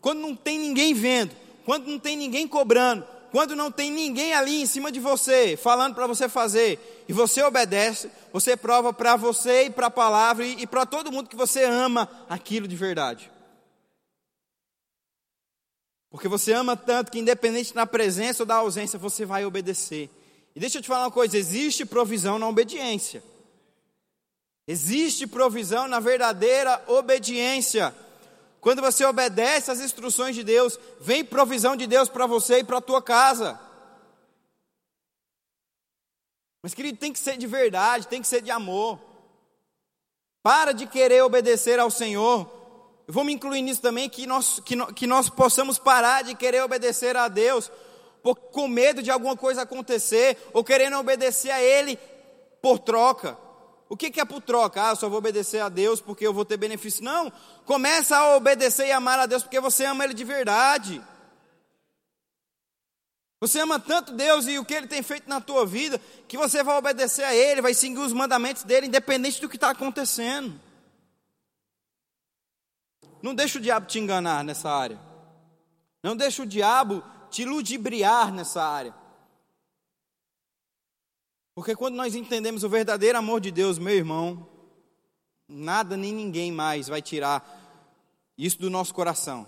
Quando não tem ninguém vendo, quando não tem ninguém cobrando, quando não tem ninguém ali em cima de você, falando para você fazer, e você obedece, você prova para você e para a palavra e, e para todo mundo que você ama aquilo de verdade. Porque você ama tanto que, independente da presença ou da ausência, você vai obedecer. E deixa eu te falar uma coisa: existe provisão na obediência. Existe provisão na verdadeira obediência. Quando você obedece às instruções de Deus, vem provisão de Deus para você e para a tua casa. Mas, querido, tem que ser de verdade, tem que ser de amor. Para de querer obedecer ao Senhor. Eu vou me incluir nisso também, que nós, que, que nós possamos parar de querer obedecer a Deus por, com medo de alguma coisa acontecer, ou querendo obedecer a Ele por troca. O que é por troca? Ah, eu só vou obedecer a Deus porque eu vou ter benefício. Não, começa a obedecer e amar a Deus porque você ama Ele de verdade. Você ama tanto Deus e o que Ele tem feito na tua vida, que você vai obedecer a Ele, vai seguir os mandamentos dEle, independente do que está acontecendo. Não deixa o diabo te enganar nessa área. Não deixa o diabo te ludibriar nessa área. Porque quando nós entendemos o verdadeiro amor de Deus, meu irmão, nada nem ninguém mais vai tirar isso do nosso coração.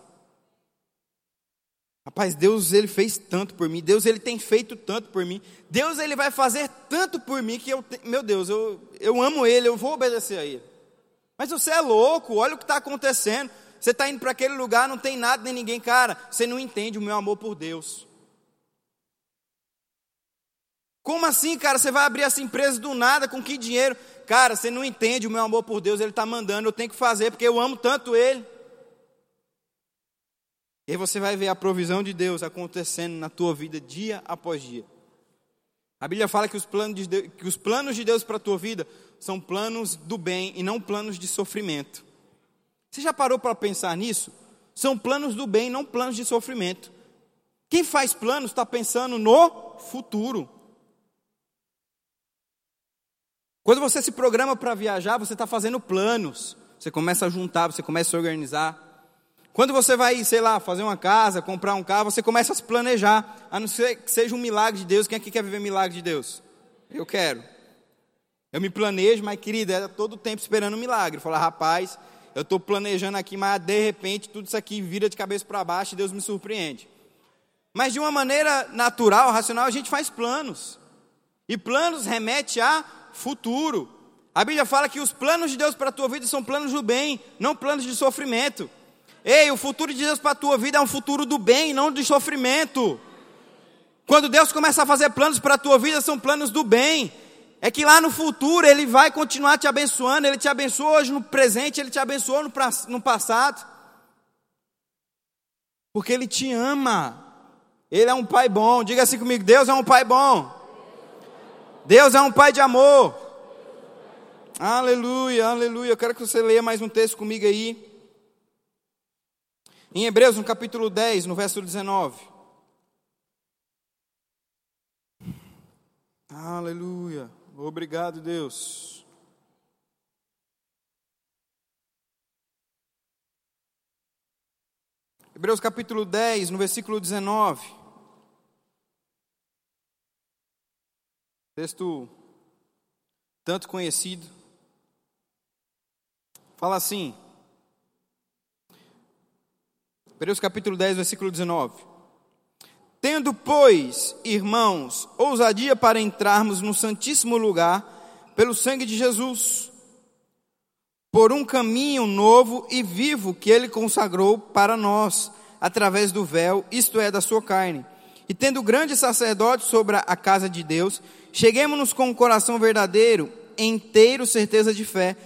Rapaz, Deus ele fez tanto por mim, Deus ele tem feito tanto por mim, Deus ele vai fazer tanto por mim que eu, meu Deus, eu, eu amo ele, eu vou obedecer a ele. Mas você é louco, olha o que está acontecendo. Você está indo para aquele lugar, não tem nada nem ninguém, cara, você não entende o meu amor por Deus. Como assim, cara? Você vai abrir essa empresa do nada, com que dinheiro? Cara, você não entende o meu amor por Deus, Ele está mandando, eu tenho que fazer, porque eu amo tanto Ele. E aí você vai ver a provisão de Deus acontecendo na tua vida dia após dia. A Bíblia fala que os planos de Deus, que os planos de Deus para a tua vida são planos do bem e não planos de sofrimento. Você já parou para pensar nisso? São planos do bem, não planos de sofrimento. Quem faz planos está pensando no futuro. Quando você se programa para viajar, você está fazendo planos. Você começa a juntar, você começa a organizar. Quando você vai, sei lá, fazer uma casa, comprar um carro, você começa a se planejar. A não ser que seja um milagre de Deus. Quem aqui quer viver milagre de Deus? Eu quero. Eu me planejo, mas querida, é todo o tempo esperando um milagre. Falar, rapaz, eu estou planejando aqui, mas de repente tudo isso aqui vira de cabeça para baixo e Deus me surpreende. Mas de uma maneira natural, racional, a gente faz planos. E planos remete a futuro. A Bíblia fala que os planos de Deus para a tua vida são planos do bem, não planos de sofrimento. Ei, o futuro de Deus para a tua vida é um futuro do bem, não de sofrimento. Quando Deus começa a fazer planos para a tua vida, são planos do bem. É que lá no futuro Ele vai continuar te abençoando. Ele te abençoou hoje no presente, Ele te abençoou no, no passado. Porque Ele te ama. Ele é um pai bom. Diga assim comigo: Deus é um pai bom. Deus é um pai de amor. Aleluia, aleluia. Eu quero que você leia mais um texto comigo aí. Em Hebreus, no capítulo 10, no verso 19. Aleluia. Obrigado, Deus. Hebreus capítulo 10, no versículo 19. Texto tanto conhecido. Fala assim. Hebreus capítulo 10, versículo 19. Tendo, pois, irmãos, ousadia para entrarmos no Santíssimo Lugar, pelo sangue de Jesus, por um caminho novo e vivo que ele consagrou para nós, através do véu, isto é, da sua carne. E tendo grande sacerdote sobre a casa de Deus, Cheguemos-nos com o coração verdadeiro, inteiro certeza de fé,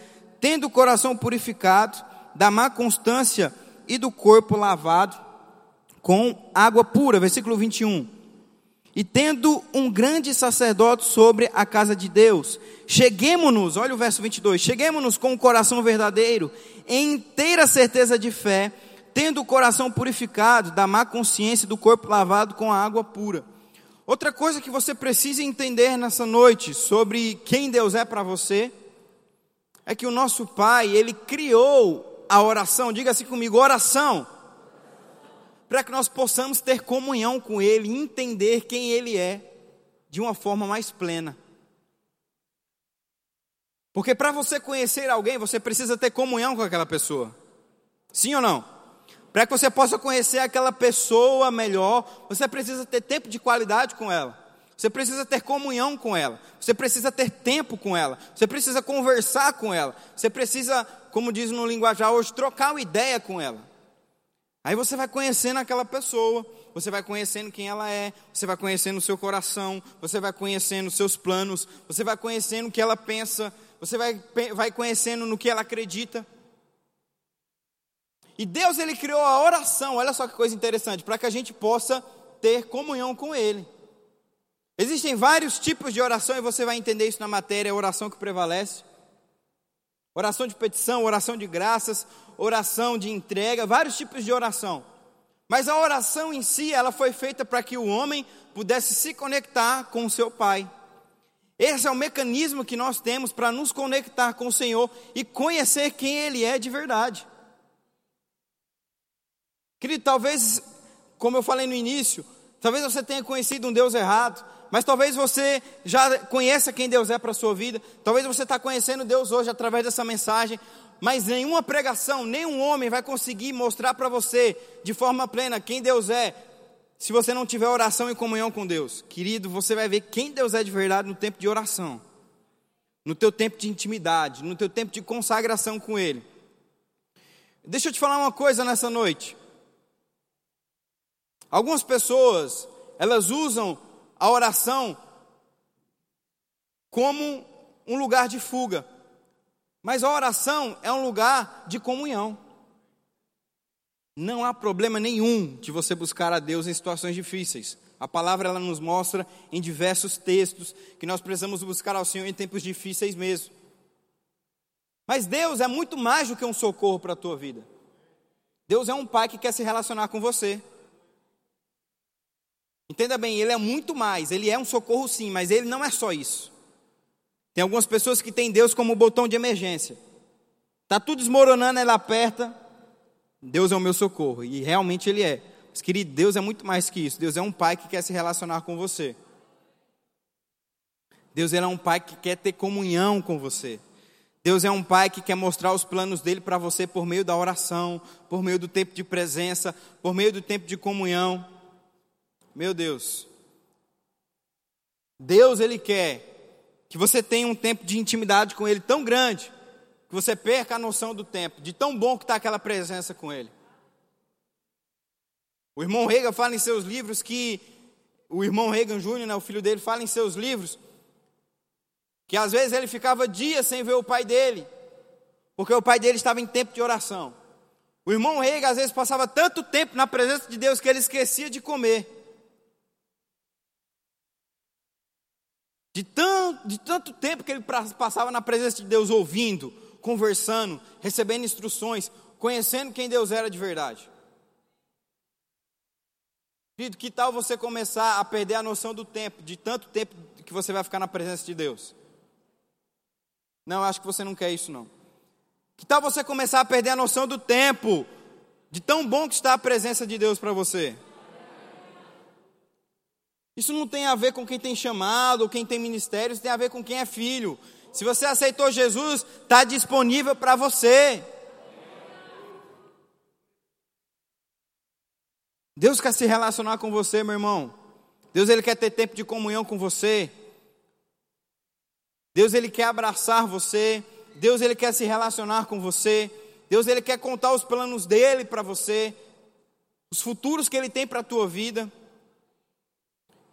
tendo o coração purificado da má constância e do corpo lavado com água pura. Versículo 21. E tendo um grande sacerdote sobre a casa de Deus, cheguemos-nos, olha o verso 22, cheguemos-nos com o coração verdadeiro, em inteira certeza de fé, tendo o coração purificado da má consciência do corpo lavado com a água pura. Outra coisa que você precisa entender nessa noite sobre quem Deus é para você é que o nosso Pai, ele criou a oração, diga assim comigo, oração, para que nós possamos ter comunhão com Ele, entender quem Ele é de uma forma mais plena. Porque para você conhecer alguém, você precisa ter comunhão com aquela pessoa. Sim ou não? Para que você possa conhecer aquela pessoa melhor, você precisa ter tempo de qualidade com ela. Você precisa ter comunhão com ela. Você precisa ter tempo com ela. Você precisa conversar com ela. Você precisa, como diz no linguajar hoje, trocar uma ideia com ela. Aí você vai conhecendo aquela pessoa, você vai conhecendo quem ela é, você vai conhecendo o seu coração, você vai conhecendo os seus planos, você vai conhecendo o que ela pensa, você vai, vai conhecendo no que ela acredita. E Deus ele criou a oração, olha só que coisa interessante, para que a gente possa ter comunhão com Ele. Existem vários tipos de oração e você vai entender isso na matéria, a oração que prevalece. Oração de petição, oração de graças, oração de entrega, vários tipos de oração. Mas a oração em si, ela foi feita para que o homem pudesse se conectar com o seu Pai. Esse é o mecanismo que nós temos para nos conectar com o Senhor e conhecer quem Ele é de verdade. Querido, talvez, como eu falei no início, talvez você tenha conhecido um Deus errado, mas talvez você já conheça quem Deus é para a sua vida, talvez você está conhecendo Deus hoje através dessa mensagem, mas nenhuma pregação, nenhum homem vai conseguir mostrar para você de forma plena quem Deus é, se você não tiver oração e comunhão com Deus. Querido, você vai ver quem Deus é de verdade no tempo de oração, no teu tempo de intimidade, no teu tempo de consagração com Ele. Deixa eu te falar uma coisa nessa noite. Algumas pessoas, elas usam a oração como um lugar de fuga. Mas a oração é um lugar de comunhão. Não há problema nenhum de você buscar a Deus em situações difíceis. A palavra ela nos mostra em diversos textos que nós precisamos buscar ao Senhor em tempos difíceis mesmo. Mas Deus é muito mais do que um socorro para a tua vida. Deus é um pai que quer se relacionar com você. Entenda bem, ele é muito mais. Ele é um socorro sim, mas ele não é só isso. Tem algumas pessoas que têm Deus como botão de emergência. Tá tudo desmoronando, ela aperta. Deus é o meu socorro. E realmente ele é. Mas, querido, Deus é muito mais que isso. Deus é um pai que quer se relacionar com você. Deus é um pai que quer ter comunhão com você. Deus é um pai que quer mostrar os planos dele para você por meio da oração, por meio do tempo de presença, por meio do tempo de comunhão. Meu Deus. Deus, Ele quer que você tenha um tempo de intimidade com Ele tão grande, que você perca a noção do tempo, de tão bom que está aquela presença com Ele. O irmão Reagan fala em seus livros que, o irmão Reagan Júnior, né, o filho dele, fala em seus livros, que às vezes ele ficava dias sem ver o pai dele, porque o pai dele estava em tempo de oração. O irmão Reagan às vezes passava tanto tempo na presença de Deus que ele esquecia de comer. De tanto, de tanto tempo que ele passava na presença de Deus, ouvindo, conversando, recebendo instruções, conhecendo quem Deus era de verdade. Querido, que tal você começar a perder a noção do tempo, de tanto tempo que você vai ficar na presença de Deus? Não, acho que você não quer isso não. Que tal você começar a perder a noção do tempo, de tão bom que está a presença de Deus para você? Isso não tem a ver com quem tem chamado ou quem tem ministério, isso tem a ver com quem é filho. Se você aceitou Jesus, está disponível para você. Deus quer se relacionar com você, meu irmão. Deus ele quer ter tempo de comunhão com você. Deus ele quer abraçar você. Deus ele quer se relacionar com você. Deus ele quer contar os planos dele para você, os futuros que ele tem para a tua vida.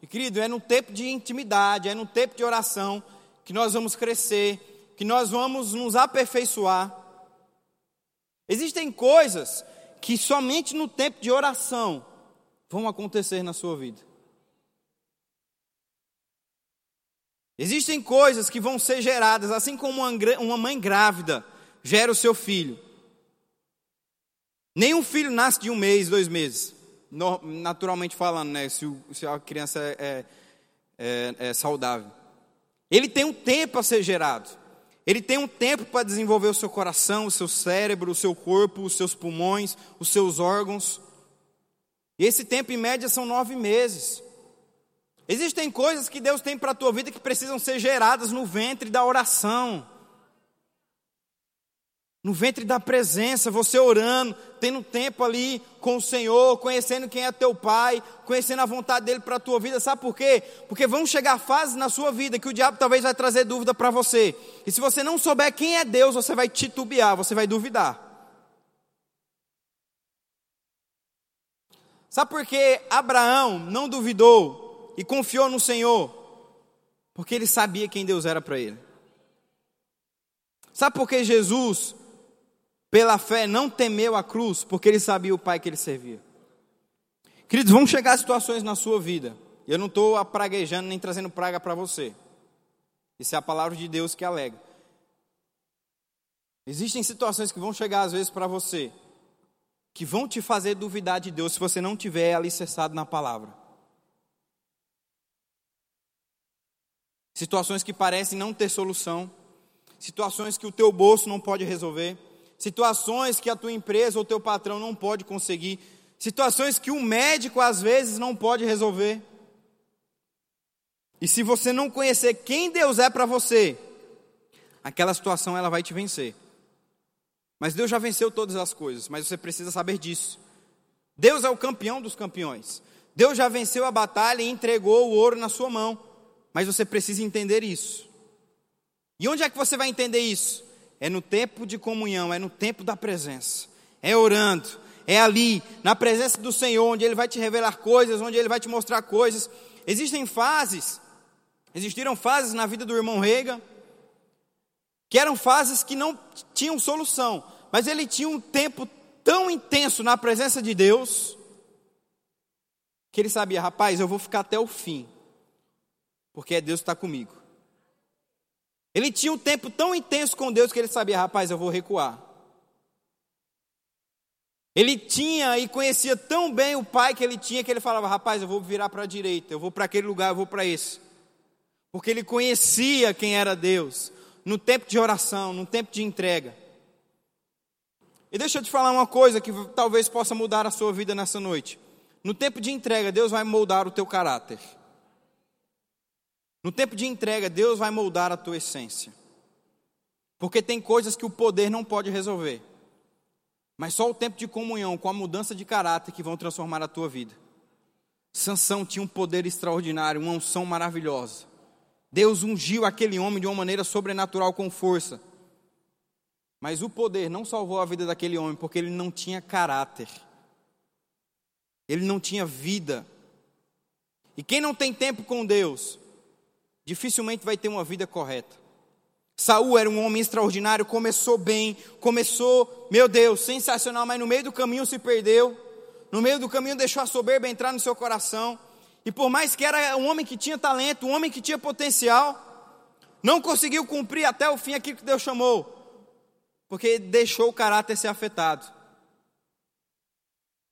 E querido, é no tempo de intimidade, é no tempo de oração que nós vamos crescer, que nós vamos nos aperfeiçoar. Existem coisas que somente no tempo de oração vão acontecer na sua vida. Existem coisas que vão ser geradas, assim como uma mãe grávida gera o seu filho. Nenhum filho nasce de um mês, dois meses naturalmente falando, né, se, se a criança é, é, é, é saudável. Ele tem um tempo a ser gerado. Ele tem um tempo para desenvolver o seu coração, o seu cérebro, o seu corpo, os seus pulmões, os seus órgãos. E esse tempo, em média, são nove meses. Existem coisas que Deus tem para a tua vida que precisam ser geradas no ventre da oração no ventre da presença, você orando, tendo tempo ali com o Senhor, conhecendo quem é teu Pai, conhecendo a vontade dele para a tua vida, sabe por quê? Porque vão chegar fases na sua vida que o diabo talvez vai trazer dúvida para você, e se você não souber quem é Deus, você vai titubear, você vai duvidar. Sabe por que Abraão não duvidou e confiou no Senhor? Porque ele sabia quem Deus era para ele. Sabe por que Jesus, pela fé, não temeu a cruz? Porque ele sabia o Pai que ele servia. Queridos, vão chegar situações na sua vida. Eu não estou apraguejando nem trazendo praga para você. Isso é a palavra de Deus que alega. Existem situações que vão chegar às vezes para você, que vão te fazer duvidar de Deus se você não tiver alicerçado na palavra. Situações que parecem não ter solução, situações que o teu bolso não pode resolver, situações que a tua empresa ou teu patrão não pode conseguir, situações que o médico às vezes não pode resolver. E se você não conhecer quem Deus é para você, aquela situação ela vai te vencer. Mas Deus já venceu todas as coisas, mas você precisa saber disso. Deus é o campeão dos campeões. Deus já venceu a batalha e entregou o ouro na sua mão. Mas você precisa entender isso. E onde é que você vai entender isso? É no tempo de comunhão, é no tempo da presença. É orando, é ali, na presença do Senhor, onde Ele vai te revelar coisas, onde Ele vai te mostrar coisas. Existem fases, existiram fases na vida do irmão Rega, que eram fases que não tinham solução, mas ele tinha um tempo tão intenso na presença de Deus, que ele sabia, rapaz, eu vou ficar até o fim, porque Deus está comigo. Ele tinha um tempo tão intenso com Deus que ele sabia, rapaz, eu vou recuar. Ele tinha e conhecia tão bem o pai que ele tinha que ele falava, rapaz, eu vou virar para a direita, eu vou para aquele lugar, eu vou para esse. Porque ele conhecia quem era Deus no tempo de oração, no tempo de entrega. E deixa eu te falar uma coisa que talvez possa mudar a sua vida nessa noite. No tempo de entrega, Deus vai moldar o teu caráter. No tempo de entrega, Deus vai moldar a tua essência. Porque tem coisas que o poder não pode resolver. Mas só o tempo de comunhão com a mudança de caráter que vão transformar a tua vida. Sansão tinha um poder extraordinário, uma unção maravilhosa. Deus ungiu aquele homem de uma maneira sobrenatural com força. Mas o poder não salvou a vida daquele homem porque ele não tinha caráter. Ele não tinha vida. E quem não tem tempo com Deus, dificilmente vai ter uma vida correta. Saul era um homem extraordinário, começou bem, começou, meu Deus, sensacional, mas no meio do caminho se perdeu. No meio do caminho deixou a soberba entrar no seu coração. E por mais que era um homem que tinha talento, um homem que tinha potencial, não conseguiu cumprir até o fim aquilo que Deus chamou, porque deixou o caráter ser afetado.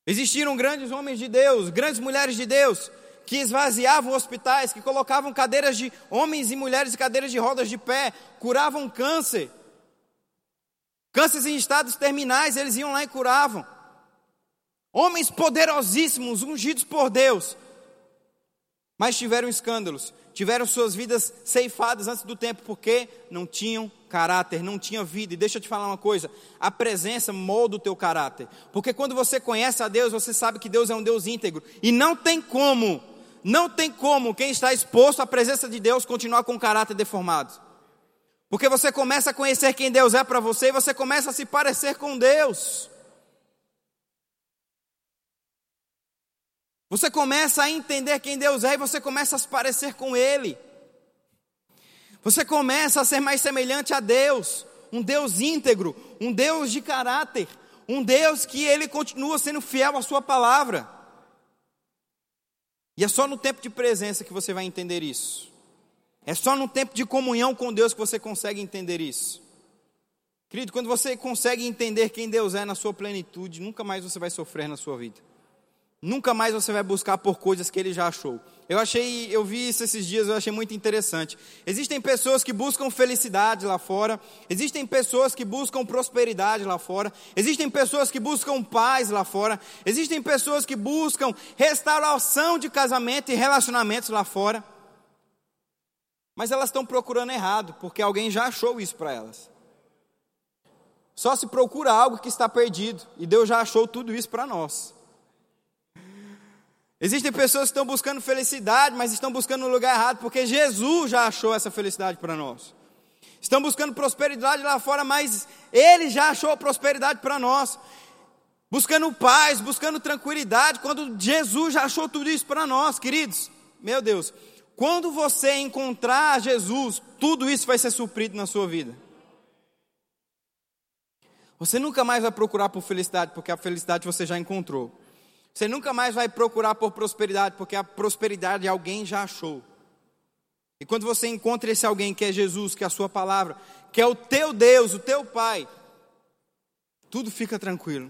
Existiram grandes homens de Deus, grandes mulheres de Deus, que esvaziavam hospitais, que colocavam cadeiras de homens e mulheres e cadeiras de rodas de pé, curavam câncer. Cânceres em estados terminais, eles iam lá e curavam. Homens poderosíssimos, ungidos por Deus, mas tiveram escândalos, tiveram suas vidas ceifadas antes do tempo, porque não tinham caráter, não tinham vida. E deixa eu te falar uma coisa: a presença molda o teu caráter, porque quando você conhece a Deus, você sabe que Deus é um Deus íntegro, e não tem como, não tem como quem está exposto à presença de Deus continuar com o caráter deformado. Porque você começa a conhecer quem Deus é para você e você começa a se parecer com Deus. Você começa a entender quem Deus é e você começa a se parecer com Ele. Você começa a ser mais semelhante a Deus, um Deus íntegro, um Deus de caráter, um Deus que Ele continua sendo fiel à Sua palavra. E é só no tempo de presença que você vai entender isso. É só no tempo de comunhão com Deus que você consegue entender isso. Querido, quando você consegue entender quem Deus é na sua plenitude, nunca mais você vai sofrer na sua vida. Nunca mais você vai buscar por coisas que ele já achou. Eu achei, eu vi isso esses dias, eu achei muito interessante. Existem pessoas que buscam felicidade lá fora, existem pessoas que buscam prosperidade lá fora, existem pessoas que buscam paz lá fora, existem pessoas que buscam restauração de casamento e relacionamentos lá fora. Mas elas estão procurando errado, porque alguém já achou isso para elas. Só se procura algo que está perdido, e Deus já achou tudo isso para nós. Existem pessoas que estão buscando felicidade, mas estão buscando no lugar errado, porque Jesus já achou essa felicidade para nós. Estão buscando prosperidade lá fora, mas Ele já achou prosperidade para nós. Buscando paz, buscando tranquilidade, quando Jesus já achou tudo isso para nós, queridos. Meu Deus, quando você encontrar Jesus, tudo isso vai ser suprido na sua vida. Você nunca mais vai procurar por felicidade, porque a felicidade você já encontrou. Você nunca mais vai procurar por prosperidade, porque a prosperidade alguém já achou. E quando você encontra esse alguém que é Jesus, que é a sua palavra, que é o teu Deus, o teu Pai, tudo fica tranquilo.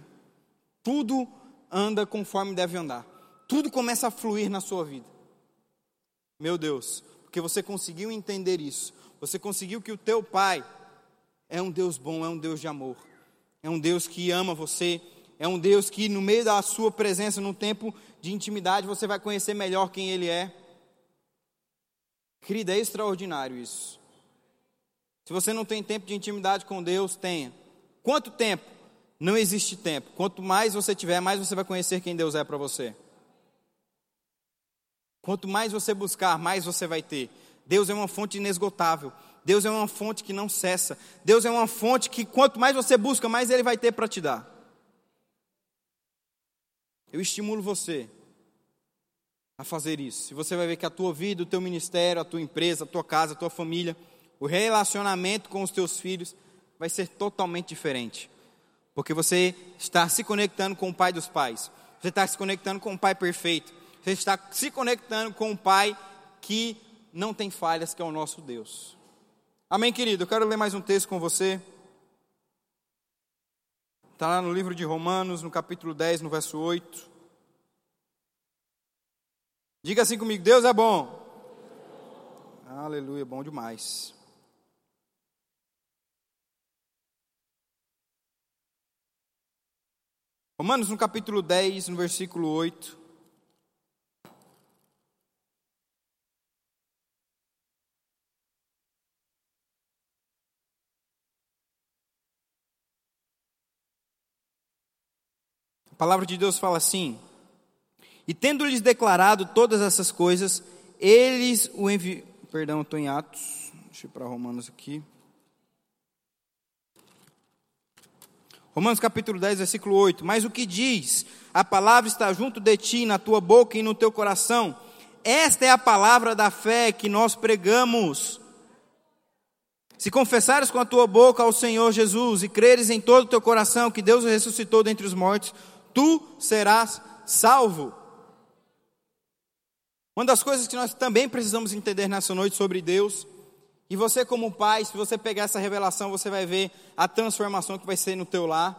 Tudo anda conforme deve andar. Tudo começa a fluir na sua vida. Meu Deus, porque você conseguiu entender isso. Você conseguiu que o teu Pai é um Deus bom, é um Deus de amor. É um Deus que ama você, é um Deus que no meio da sua presença, num tempo de intimidade, você vai conhecer melhor quem Ele é. Querida, é extraordinário isso. Se você não tem tempo de intimidade com Deus, tenha. Quanto tempo? Não existe tempo. Quanto mais você tiver, mais você vai conhecer quem Deus é para você. Quanto mais você buscar, mais você vai ter. Deus é uma fonte inesgotável. Deus é uma fonte que não cessa. Deus é uma fonte que quanto mais você busca, mais Ele vai ter para te dar. Eu estimulo você a fazer isso. E você vai ver que a tua vida, o teu ministério, a tua empresa, a tua casa, a tua família, o relacionamento com os teus filhos vai ser totalmente diferente. Porque você está se conectando com o Pai dos pais. Você está se conectando com o Pai perfeito. Você está se conectando com o Pai que não tem falhas, que é o nosso Deus. Amém, querido? Eu quero ler mais um texto com você. Está lá no livro de Romanos, no capítulo 10, no verso 8. Diga assim comigo: Deus é bom. Aleluia, bom demais. Romanos no capítulo 10, no versículo 8. Palavra de Deus fala assim: e tendo-lhes declarado todas essas coisas, eles o enviaram. Perdão, estou em Atos. Deixa eu ir para Romanos aqui. Romanos capítulo 10, versículo 8. Mas o que diz? A palavra está junto de ti, na tua boca e no teu coração. Esta é a palavra da fé que nós pregamos. Se confessares com a tua boca ao Senhor Jesus e creres em todo o teu coração que Deus ressuscitou dentre os mortos, tu serás salvo. Uma das coisas que nós também precisamos entender nessa noite sobre Deus, e você como pai, se você pegar essa revelação, você vai ver a transformação que vai ser no teu lar.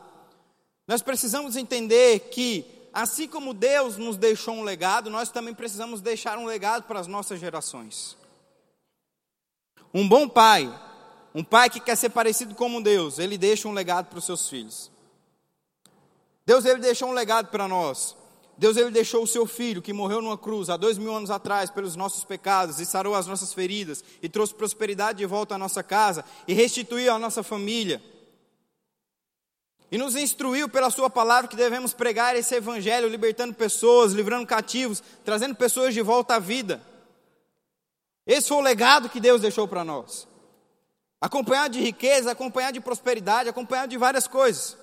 Nós precisamos entender que assim como Deus nos deixou um legado, nós também precisamos deixar um legado para as nossas gerações. Um bom pai, um pai que quer ser parecido com Deus, ele deixa um legado para os seus filhos. Deus ele deixou um legado para nós. Deus ele deixou o seu filho que morreu numa cruz há dois mil anos atrás pelos nossos pecados e sarou as nossas feridas e trouxe prosperidade de volta à nossa casa e restituiu a nossa família. E nos instruiu pela sua palavra que devemos pregar esse evangelho, libertando pessoas, livrando cativos, trazendo pessoas de volta à vida. Esse foi o legado que Deus deixou para nós. Acompanhado de riqueza, acompanhado de prosperidade, acompanhado de várias coisas.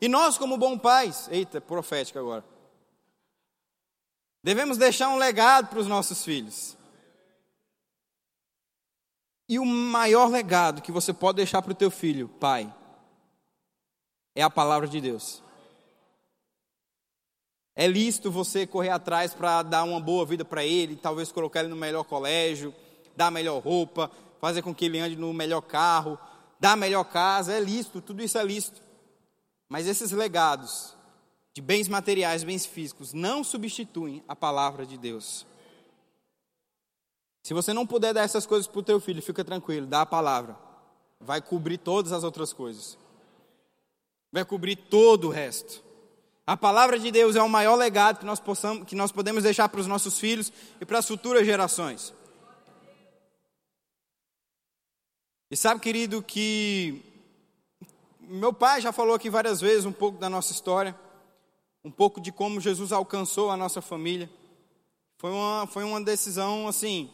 E nós, como bons pais, eita, profética agora, devemos deixar um legado para os nossos filhos. E o maior legado que você pode deixar para o teu filho, pai, é a palavra de Deus. É lícito você correr atrás para dar uma boa vida para ele, talvez colocar ele no melhor colégio, dar a melhor roupa, fazer com que ele ande no melhor carro, dar a melhor casa, é lícito, tudo isso é lícito. Mas esses legados de bens materiais, bens físicos, não substituem a palavra de Deus. Se você não puder dar essas coisas para o teu filho, fica tranquilo, dá a palavra. Vai cobrir todas as outras coisas. Vai cobrir todo o resto. A palavra de Deus é o maior legado que nós, possamos, que nós podemos deixar para os nossos filhos e para as futuras gerações. E sabe, querido, que meu pai já falou aqui várias vezes um pouco da nossa história, um pouco de como Jesus alcançou a nossa família. Foi uma, foi uma decisão assim,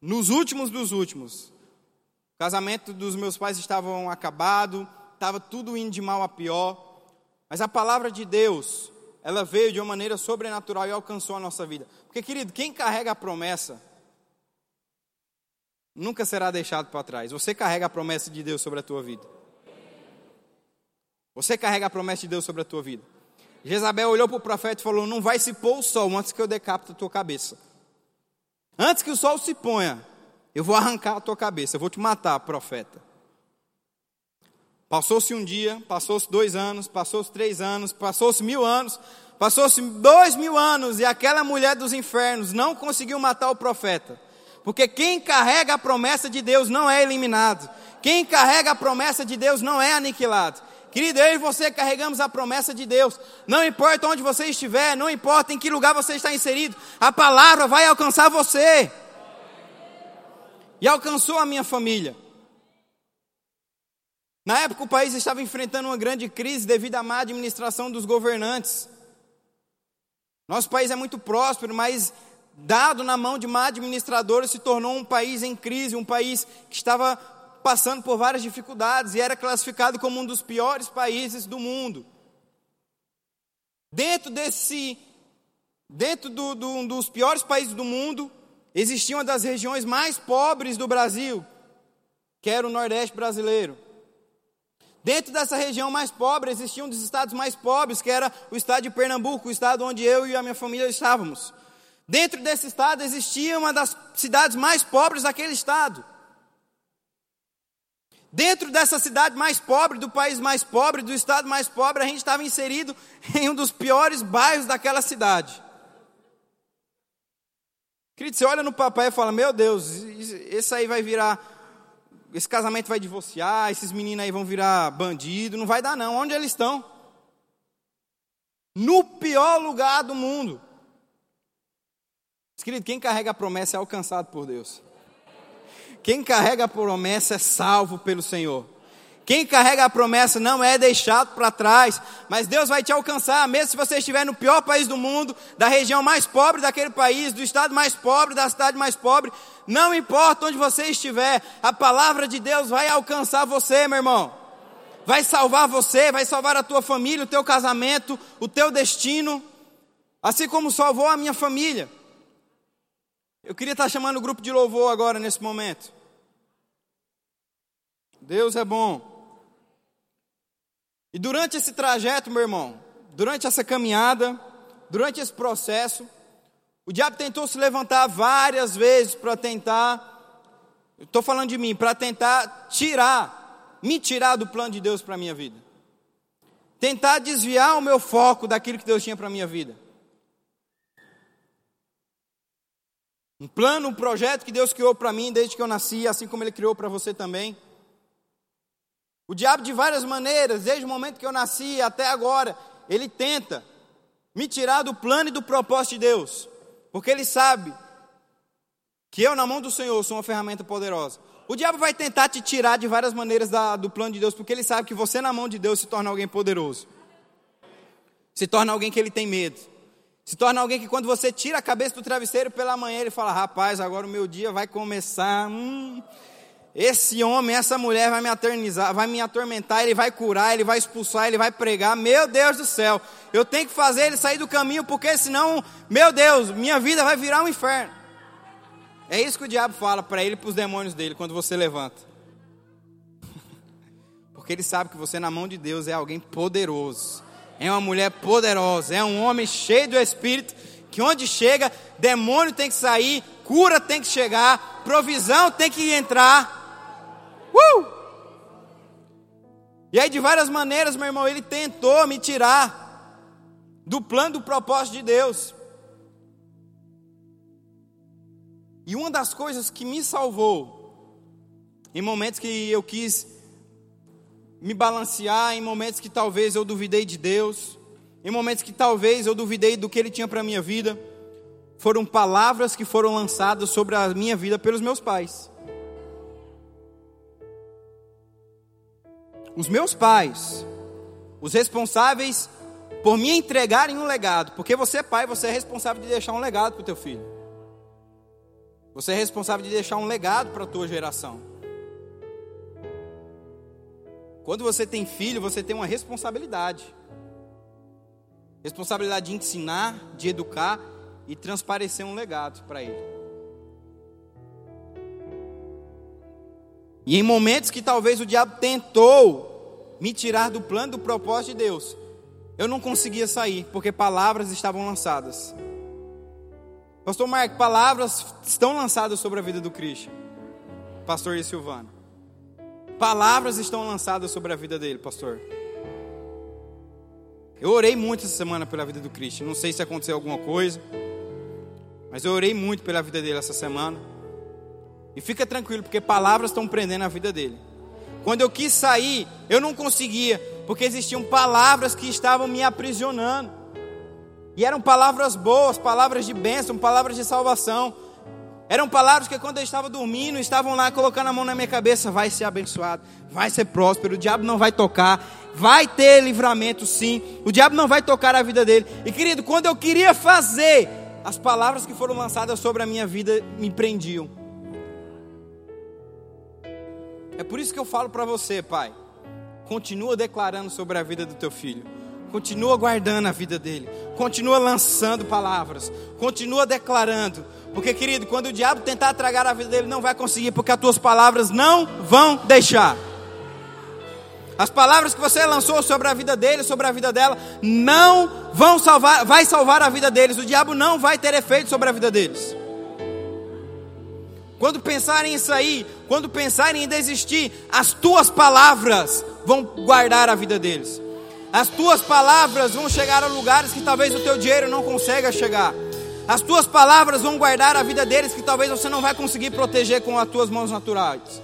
nos últimos dos últimos. O casamento dos meus pais estavam acabado, estava tudo indo de mal a pior. Mas a palavra de Deus, ela veio de uma maneira sobrenatural e alcançou a nossa vida. Porque, querido, quem carrega a promessa nunca será deixado para trás. Você carrega a promessa de Deus sobre a tua vida. Você carrega a promessa de Deus sobre a tua vida. Jezabel olhou para o profeta e falou: Não vai se pôr o sol antes que eu decapite a tua cabeça. Antes que o sol se ponha, eu vou arrancar a tua cabeça, eu vou te matar, profeta. Passou-se um dia, passou-se dois anos, passou-se três anos, passou-se mil anos, passou-se dois mil anos e aquela mulher dos infernos não conseguiu matar o profeta. Porque quem carrega a promessa de Deus não é eliminado. Quem carrega a promessa de Deus não é aniquilado. Querido, eu e você carregamos a promessa de Deus. Não importa onde você estiver, não importa em que lugar você está inserido, a palavra vai alcançar você. E alcançou a minha família. Na época, o país estava enfrentando uma grande crise devido à má administração dos governantes. Nosso país é muito próspero, mas dado na mão de má administradores, se tornou um país em crise, um país que estava passando por várias dificuldades e era classificado como um dos piores países do mundo. Dentro desse, dentro do, do, um dos piores países do mundo, existia uma das regiões mais pobres do Brasil, que era o Nordeste brasileiro. Dentro dessa região mais pobre, existia um dos estados mais pobres, que era o estado de Pernambuco, o estado onde eu e a minha família estávamos. Dentro desse estado existia uma das cidades mais pobres daquele estado. Dentro dessa cidade mais pobre, do país mais pobre, do estado mais pobre, a gente estava inserido em um dos piores bairros daquela cidade. Querido, você olha no papai e fala: Meu Deus, esse aí vai virar. Esse casamento vai divorciar, esses meninos aí vão virar bandido. Não vai dar, não. Onde eles estão? No pior lugar do mundo. Querido, quem carrega a promessa é alcançado por Deus. Quem carrega a promessa é salvo pelo Senhor. Quem carrega a promessa não é deixado para trás, mas Deus vai te alcançar, mesmo se você estiver no pior país do mundo, da região mais pobre daquele país, do estado mais pobre, da cidade mais pobre, não importa onde você estiver, a palavra de Deus vai alcançar você, meu irmão. Vai salvar você, vai salvar a tua família, o teu casamento, o teu destino, assim como salvou a minha família. Eu queria estar chamando o grupo de louvor agora, nesse momento. Deus é bom. E durante esse trajeto, meu irmão, durante essa caminhada, durante esse processo, o diabo tentou se levantar várias vezes para tentar, estou falando de mim, para tentar tirar, me tirar do plano de Deus para a minha vida. Tentar desviar o meu foco daquilo que Deus tinha para a minha vida. Um plano, um projeto que Deus criou para mim desde que eu nasci, assim como Ele criou para você também. O diabo, de várias maneiras, desde o momento que eu nasci até agora, ele tenta me tirar do plano e do propósito de Deus, porque ele sabe que eu, na mão do Senhor, sou uma ferramenta poderosa. O diabo vai tentar te tirar de várias maneiras da, do plano de Deus, porque ele sabe que você, na mão de Deus, se torna alguém poderoso, se torna alguém que ele tem medo. Se torna alguém que quando você tira a cabeça do travesseiro pela manhã, ele fala: Rapaz, agora o meu dia vai começar. Hum, esse homem, essa mulher vai me aternizar, vai me atormentar, ele vai curar, ele vai expulsar, ele vai pregar. Meu Deus do céu, eu tenho que fazer ele sair do caminho, porque senão, meu Deus, minha vida vai virar um inferno. É isso que o diabo fala para ele e para os demônios dele quando você levanta. <laughs> Porque ele sabe que você, na mão de Deus, é alguém poderoso é uma mulher poderosa, é um homem cheio do Espírito, que onde chega, demônio tem que sair, cura tem que chegar, provisão tem que entrar. Uh! E aí, de várias maneiras, meu irmão, ele tentou me tirar do plano, do propósito de Deus. E uma das coisas que me salvou, em momentos que eu quis me balancear em momentos que talvez eu duvidei de Deus, em momentos que talvez eu duvidei do que Ele tinha para a minha vida. Foram palavras que foram lançadas sobre a minha vida pelos meus pais. Os meus pais, os responsáveis por me entregarem um legado, porque você é pai, você é responsável de deixar um legado para o teu filho. Você é responsável de deixar um legado para a tua geração. Quando você tem filho, você tem uma responsabilidade. Responsabilidade de ensinar, de educar e transparecer um legado para ele. E em momentos que talvez o diabo tentou me tirar do plano do propósito de Deus, eu não conseguia sair, porque palavras estavam lançadas. Pastor Marco, palavras estão lançadas sobre a vida do Cristo. Pastor Silvano. Palavras estão lançadas sobre a vida dele, pastor. Eu orei muito essa semana pela vida do Cristo. Não sei se aconteceu alguma coisa, mas eu orei muito pela vida dele essa semana. E fica tranquilo, porque palavras estão prendendo a vida dele. Quando eu quis sair, eu não conseguia, porque existiam palavras que estavam me aprisionando. E eram palavras boas, palavras de bênção, palavras de salvação. Eram palavras que quando eu estava dormindo, estavam lá colocando a mão na minha cabeça: vai ser abençoado, vai ser próspero, o diabo não vai tocar, vai ter livramento sim, o diabo não vai tocar a vida dele. E querido, quando eu queria fazer, as palavras que foram lançadas sobre a minha vida me prendiam. É por isso que eu falo para você, pai, continua declarando sobre a vida do teu filho. Continua guardando a vida dele. Continua lançando palavras. Continua declarando. Porque, querido, quando o diabo tentar tragar a vida dele, não vai conseguir, porque as tuas palavras não vão deixar. As palavras que você lançou sobre a vida dele, sobre a vida dela, não vão salvar, vai salvar a vida deles. O diabo não vai ter efeito sobre a vida deles. Quando pensarem em sair, quando pensarem em desistir, as tuas palavras vão guardar a vida deles. As tuas palavras vão chegar a lugares que talvez o teu dinheiro não consiga chegar. As tuas palavras vão guardar a vida deles que talvez você não vai conseguir proteger com as tuas mãos naturais.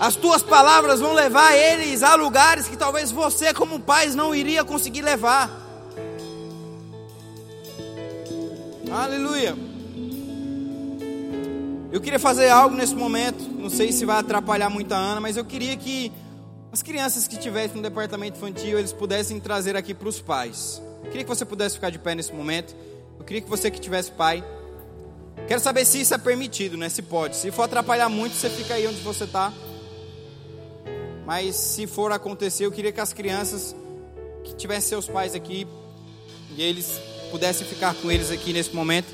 As tuas palavras vão levar eles a lugares que talvez você, como pai, não iria conseguir levar. Aleluia. Eu queria fazer algo nesse momento. Não sei se vai atrapalhar muito a Ana, mas eu queria que as crianças que estivessem no departamento infantil, eles pudessem trazer aqui para os pais. Eu queria que você pudesse ficar de pé nesse momento. Eu queria que você que tivesse pai. Quero saber se isso é permitido, né? Se pode. Se for atrapalhar muito, você fica aí onde você está. Mas se for acontecer, eu queria que as crianças que tivessem seus pais aqui e eles pudessem ficar com eles aqui nesse momento.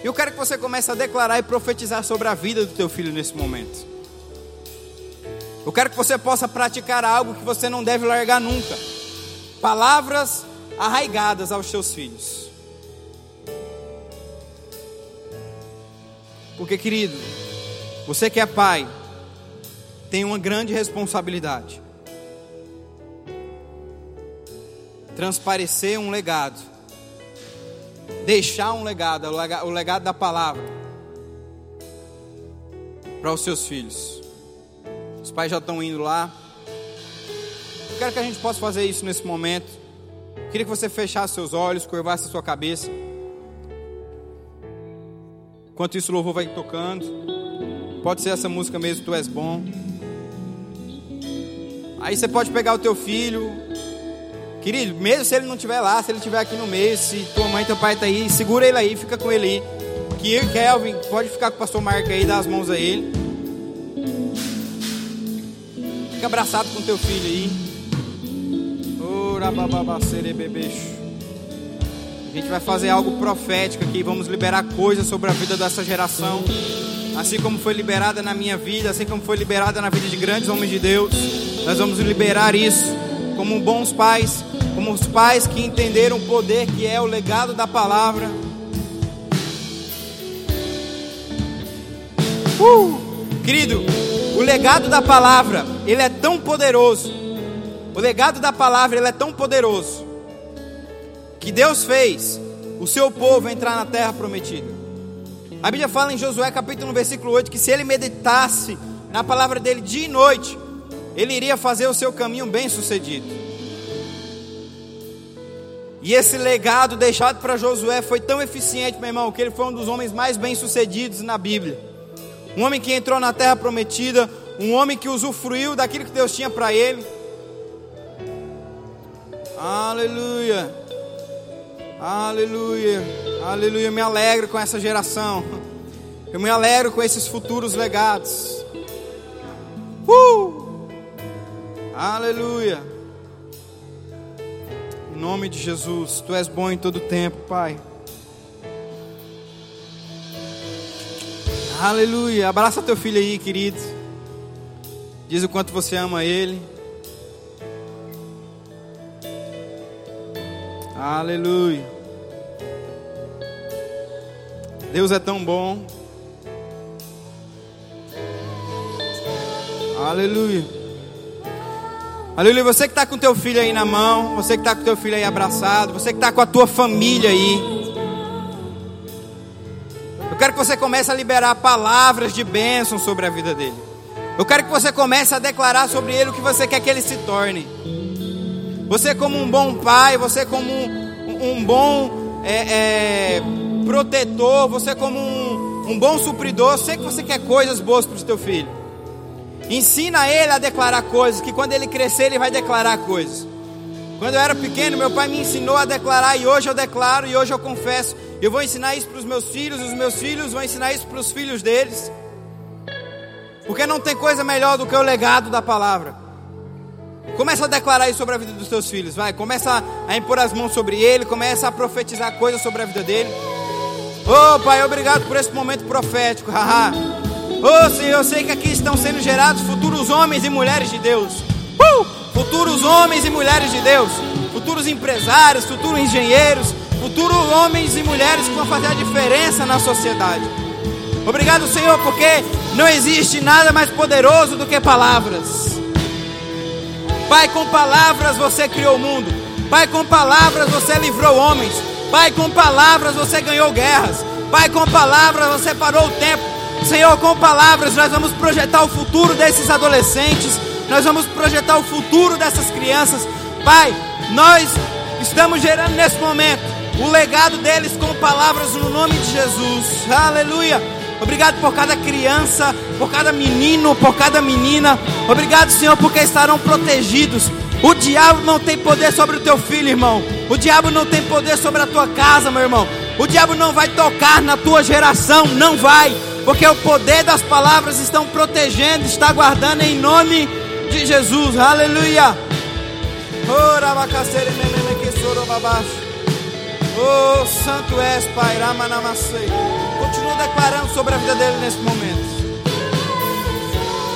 E eu quero que você comece a declarar e profetizar sobre a vida do teu filho nesse momento. Eu quero que você possa praticar algo que você não deve largar nunca. Palavras arraigadas aos seus filhos. Porque, querido, você que é pai, tem uma grande responsabilidade. Transparecer um legado. Deixar um legado, o legado da palavra para os seus filhos. Os pais já estão indo lá. Eu quero que a gente possa fazer isso nesse momento. Eu queria que você fechasse seus olhos, curvasse sua cabeça. Enquanto isso, o louvor vai tocando. Pode ser essa música mesmo, Tu És Bom. Aí você pode pegar o teu filho. Querido, mesmo se ele não estiver lá, se ele estiver aqui no meio, se tua mãe teu pai tá aí, segura ele aí, fica com ele aí. Que Kelvin, pode ficar com o pastor Marco aí, dá as mãos a ele. Fica abraçado com teu filho aí. A gente vai fazer algo profético aqui. Vamos liberar coisas sobre a vida dessa geração. Assim como foi liberada na minha vida, assim como foi liberada na vida de grandes homens de Deus. Nós vamos liberar isso como bons pais, como os pais que entenderam o poder que é o legado da palavra. Uh! Querido, o legado da palavra, ele é tão poderoso. O legado da palavra, ele é tão poderoso. Que Deus fez o seu povo entrar na terra prometida. A Bíblia fala em Josué capítulo 1, versículo 8, que se ele meditasse na palavra dele dia e noite, ele iria fazer o seu caminho bem sucedido. E esse legado deixado para Josué foi tão eficiente, meu irmão, que ele foi um dos homens mais bem sucedidos na Bíblia um homem que entrou na terra prometida, um homem que usufruiu daquilo que Deus tinha para ele. Aleluia, aleluia, aleluia. Eu me alegro com essa geração, eu me alegro com esses futuros legados. Uh! Aleluia. Em nome de Jesus, Tu és bom em todo tempo, Pai. Aleluia. Abraça teu filho aí, querido. Diz o quanto você ama ele. Aleluia. Deus é tão bom. Aleluia. Aleluia. Você que está com teu filho aí na mão, você que está com teu filho aí abraçado, você que está com a tua família aí. Eu quero que você comece a liberar palavras de bênção sobre a vida dele. Eu quero que você comece a declarar sobre ele o que você quer que ele se torne. Você, como um bom pai, você, como um, um bom é, é, protetor, você, como um, um bom supridor, sei que você quer coisas boas para o seu filho. Ensina ele a declarar coisas, que quando ele crescer, ele vai declarar coisas. Quando eu era pequeno, meu pai me ensinou a declarar, e hoje eu declaro, e hoje eu confesso. Eu vou ensinar isso para os meus filhos, os meus filhos vão ensinar isso para os filhos deles. Porque não tem coisa melhor do que o legado da palavra. Começa a declarar isso sobre a vida dos teus filhos, vai. Começa a impor as mãos sobre ele, começa a profetizar coisas sobre a vida dele. Oh, Pai, obrigado por esse momento profético, haha. Oh, Senhor, eu sei que aqui estão sendo gerados futuros homens e mulheres de Deus. Uh! Futuros homens e mulheres de Deus. Futuros empresários, futuros engenheiros, futuros homens e mulheres que vão fazer a diferença na sociedade. Obrigado, Senhor, porque não existe nada mais poderoso do que palavras. Pai, com palavras você criou o mundo. Pai, com palavras você livrou homens. Pai, com palavras você ganhou guerras. Pai, com palavras você parou o tempo. Senhor, com palavras nós vamos projetar o futuro desses adolescentes. Nós vamos projetar o futuro dessas crianças. Pai, nós estamos gerando nesse momento o legado deles com palavras no nome de Jesus. Aleluia. Obrigado por cada criança, por cada menino, por cada menina. Obrigado, Senhor, porque estarão protegidos. O diabo não tem poder sobre o teu filho, irmão. O diabo não tem poder sobre a tua casa, meu irmão. O diabo não vai tocar na tua geração, não vai, porque o poder das palavras estão protegendo, está guardando em nome de Jesus. Aleluia. Oh, santo és, Pai, Ramanamassei. Continua declarando sobre a vida dele nesse momento.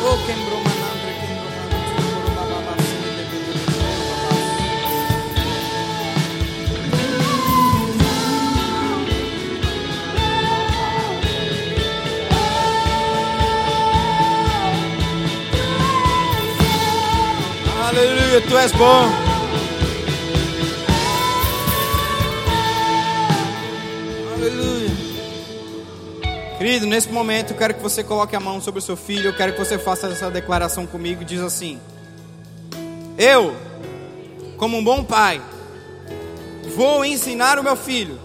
Oh, quebrou Aleluia, tu és bom. Querido, nesse momento eu quero que você coloque a mão sobre o seu filho, eu quero que você faça essa declaração comigo. Diz assim: Eu, como um bom pai, vou ensinar o meu filho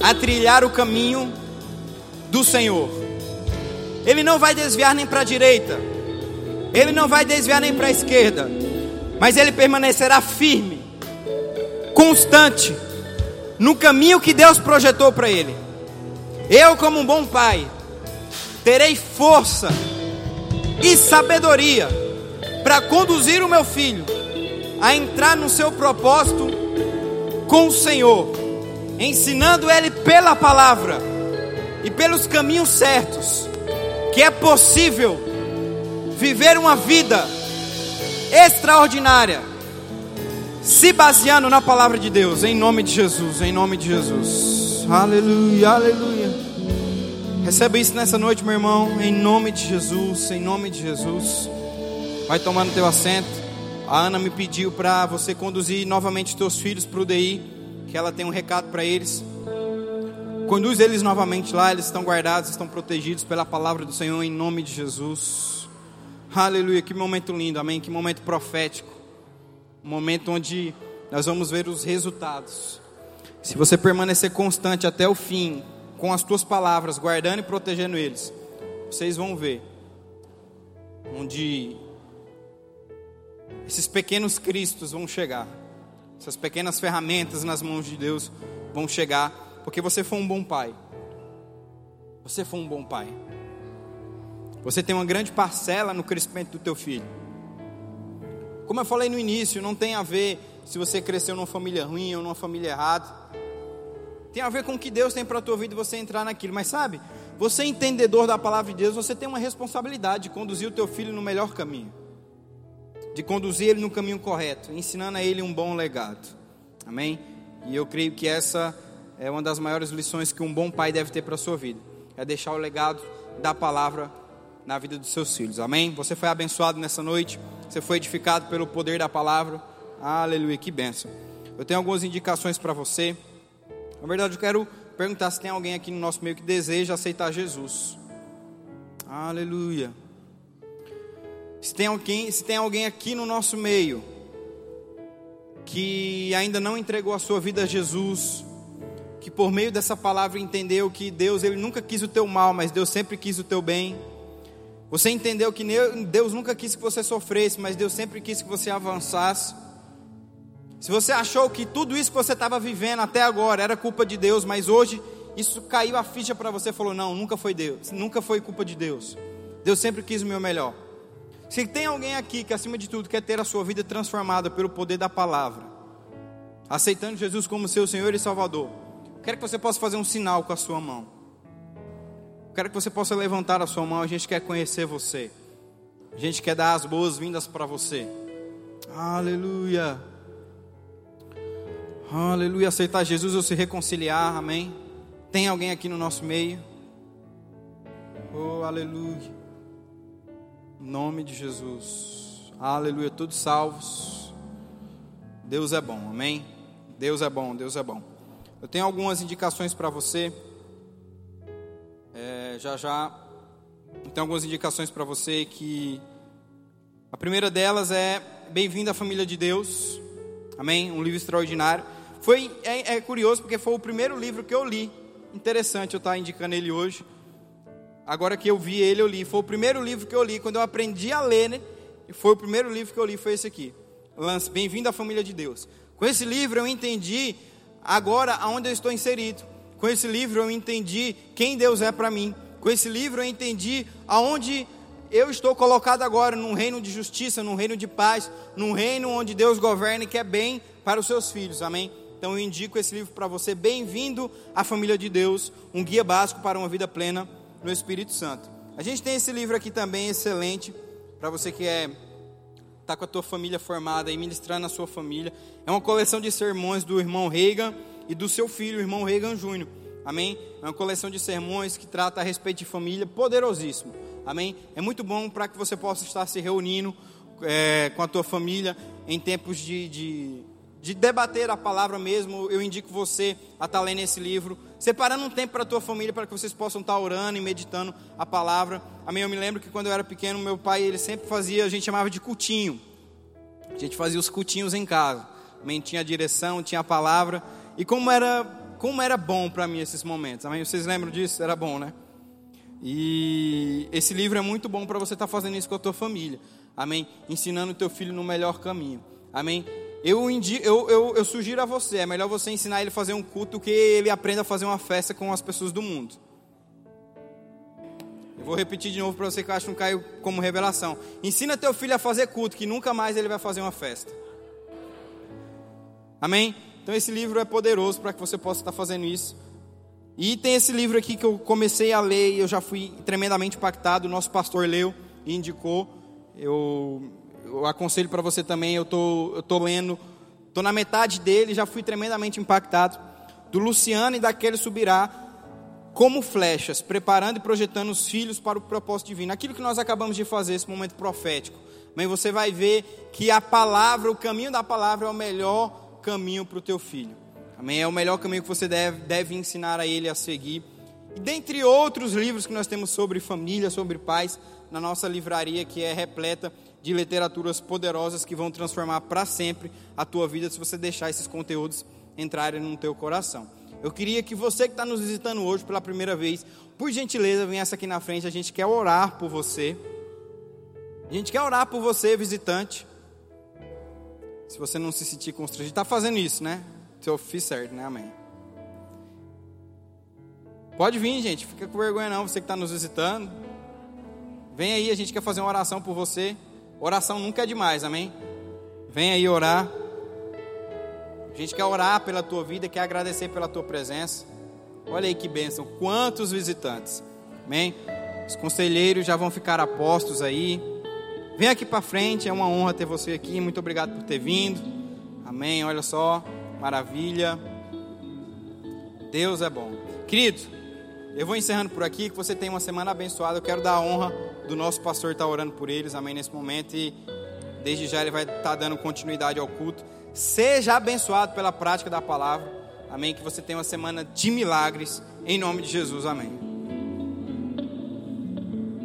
a trilhar o caminho do Senhor. Ele não vai desviar nem para a direita, ele não vai desviar nem para a esquerda, mas ele permanecerá firme, constante, no caminho que Deus projetou para ele. Eu, como um bom pai, terei força e sabedoria para conduzir o meu filho a entrar no seu propósito com o Senhor, ensinando ele pela palavra e pelos caminhos certos, que é possível viver uma vida extraordinária, se baseando na palavra de Deus, em nome de Jesus, em nome de Jesus. Aleluia, aleluia. Receba isso nessa noite, meu irmão, em nome de Jesus, em nome de Jesus. Vai tomando teu assento. A Ana me pediu para você conduzir novamente teus filhos para o DI, que ela tem um recado para eles. Conduz eles novamente lá, eles estão guardados, estão protegidos pela palavra do Senhor em nome de Jesus. Aleluia, que momento lindo, amém. Que momento profético. Um momento onde nós vamos ver os resultados. Se você permanecer constante até o fim, com as tuas palavras, guardando e protegendo eles, vocês vão ver onde esses pequenos cristos vão chegar, essas pequenas ferramentas nas mãos de Deus vão chegar, porque você foi um bom pai. Você foi um bom pai. Você tem uma grande parcela no crescimento do teu filho. Como eu falei no início, não tem a ver se você cresceu numa família ruim ou numa família errada. Tem a ver com o que Deus tem para a tua vida e você entrar naquilo. Mas sabe, você entendedor da palavra de Deus, você tem uma responsabilidade de conduzir o teu filho no melhor caminho. De conduzir ele no caminho correto, ensinando a ele um bom legado. Amém? E eu creio que essa é uma das maiores lições que um bom pai deve ter para a sua vida. É deixar o legado da palavra na vida dos seus filhos. Amém? Você foi abençoado nessa noite. Você foi edificado pelo poder da palavra. Aleluia, que bênção. Eu tenho algumas indicações para você. Na verdade, eu quero perguntar se tem alguém aqui no nosso meio que deseja aceitar Jesus. Aleluia. Se tem alguém, se tem alguém aqui no nosso meio que ainda não entregou a sua vida a Jesus, que por meio dessa palavra entendeu que Deus ele nunca quis o teu mal, mas Deus sempre quis o teu bem. Você entendeu que Deus nunca quis que você sofresse, mas Deus sempre quis que você avançasse. Se você achou que tudo isso que você estava vivendo até agora era culpa de Deus, mas hoje isso caiu a ficha para você, falou: não, nunca foi Deus, nunca foi culpa de Deus. Deus sempre quis o meu melhor. Se tem alguém aqui que acima de tudo quer ter a sua vida transformada pelo poder da palavra, aceitando Jesus como seu Senhor e Salvador, quero que você possa fazer um sinal com a sua mão. Quero que você possa levantar a sua mão. A gente quer conhecer você. A gente quer dar as boas-vindas para você. Aleluia. Aleluia. Aceitar Jesus ou se reconciliar. Amém. Tem alguém aqui no nosso meio? Oh, aleluia. Em nome de Jesus. Aleluia. Todos salvos. Deus é bom. Amém. Deus é bom. Deus é bom. Eu tenho algumas indicações para você. É, já já tenho algumas indicações para você que a primeira delas é Bem-vindo à Família de Deus. Amém? Um livro extraordinário. Foi é, é, curioso porque foi o primeiro livro que eu li. Interessante eu estar indicando ele hoje. Agora que eu vi ele, eu li. Foi o primeiro livro que eu li quando eu aprendi a ler, né? E foi o primeiro livro que eu li foi esse aqui. Lance Bem-vindo à Família de Deus. Com esse livro eu entendi agora aonde eu estou inserido. Com esse livro eu entendi quem Deus é para mim. Com esse livro eu entendi aonde eu estou colocado agora, num reino de justiça, num reino de paz, num reino onde Deus governa e quer bem para os seus filhos. Amém? Então eu indico esse livro para você. Bem-vindo à família de Deus, um guia básico para uma vida plena no Espírito Santo. A gente tem esse livro aqui também excelente para você que é tá com a tua família formada e ministrando a sua família. É uma coleção de sermões do irmão Reagan e do seu filho, o irmão Reagan Júnior. Amém? É uma coleção de sermões que trata a respeito de família, poderosíssimo. Amém? É muito bom para que você possa estar se reunindo é, com a tua família em tempos de, de, de, debater a palavra mesmo. Eu indico você a estar lendo esse livro, separando um tempo para a tua família, para que vocês possam estar orando e meditando a palavra. Amém? Eu me lembro que quando eu era pequeno, meu pai ele sempre fazia, a gente chamava de cultinho. A gente fazia os cultinhos em casa. Amém? Tinha a direção, tinha a palavra. E como era, como era bom para mim esses momentos. Amém? Vocês lembram disso? Era bom, né? E esse livro é muito bom para você estar tá fazendo isso com a tua família. Amém? Ensinando o teu filho no melhor caminho. Amém? Eu, eu, eu, eu, sugiro a você, é melhor você ensinar ele a fazer um culto que ele aprenda a fazer uma festa com as pessoas do mundo. Eu vou repetir de novo para você que que não caiu como revelação. Ensina teu filho a fazer culto, que nunca mais ele vai fazer uma festa. Amém? Então esse livro é poderoso para que você possa estar fazendo isso. E tem esse livro aqui que eu comecei a ler e eu já fui tremendamente impactado. O nosso pastor leu e indicou. Eu, eu aconselho para você também. Eu tô, eu tô lendo, tô na metade dele, já fui tremendamente impactado. Do Luciano e daquele subirá como flechas, preparando e projetando os filhos para o propósito divino. Aquilo que nós acabamos de fazer, esse momento profético. Mas você vai ver que a palavra, o caminho da palavra é o melhor caminho para o teu filho. Amém? É o melhor caminho que você deve, deve ensinar a ele a seguir. E dentre outros livros que nós temos sobre família, sobre pais, na nossa livraria que é repleta de literaturas poderosas que vão transformar para sempre a tua vida se você deixar esses conteúdos entrarem no teu coração. Eu queria que você que está nos visitando hoje pela primeira vez, por gentileza, venha aqui na frente. A gente quer orar por você. A gente quer orar por você, visitante. Se você não se sentir constrangido, está fazendo isso, né? Se eu fiz certo, né? Amém. Pode vir, gente. Fica com vergonha não, você que está nos visitando. Vem aí, a gente quer fazer uma oração por você. Oração nunca é demais, amém? Vem aí orar. A gente quer orar pela tua vida, quer agradecer pela tua presença. Olha aí que bênção. Quantos visitantes. Amém? Os conselheiros já vão ficar apostos aí. Vem aqui para frente, é uma honra ter você aqui. Muito obrigado por ter vindo. Amém. Olha só, maravilha. Deus é bom. Querido, eu vou encerrando por aqui, que você tenha uma semana abençoada. Eu quero dar a honra do nosso pastor estar orando por eles, amém, nesse momento. E desde já ele vai estar dando continuidade ao culto. Seja abençoado pela prática da palavra, amém. Que você tenha uma semana de milagres, em nome de Jesus, amém.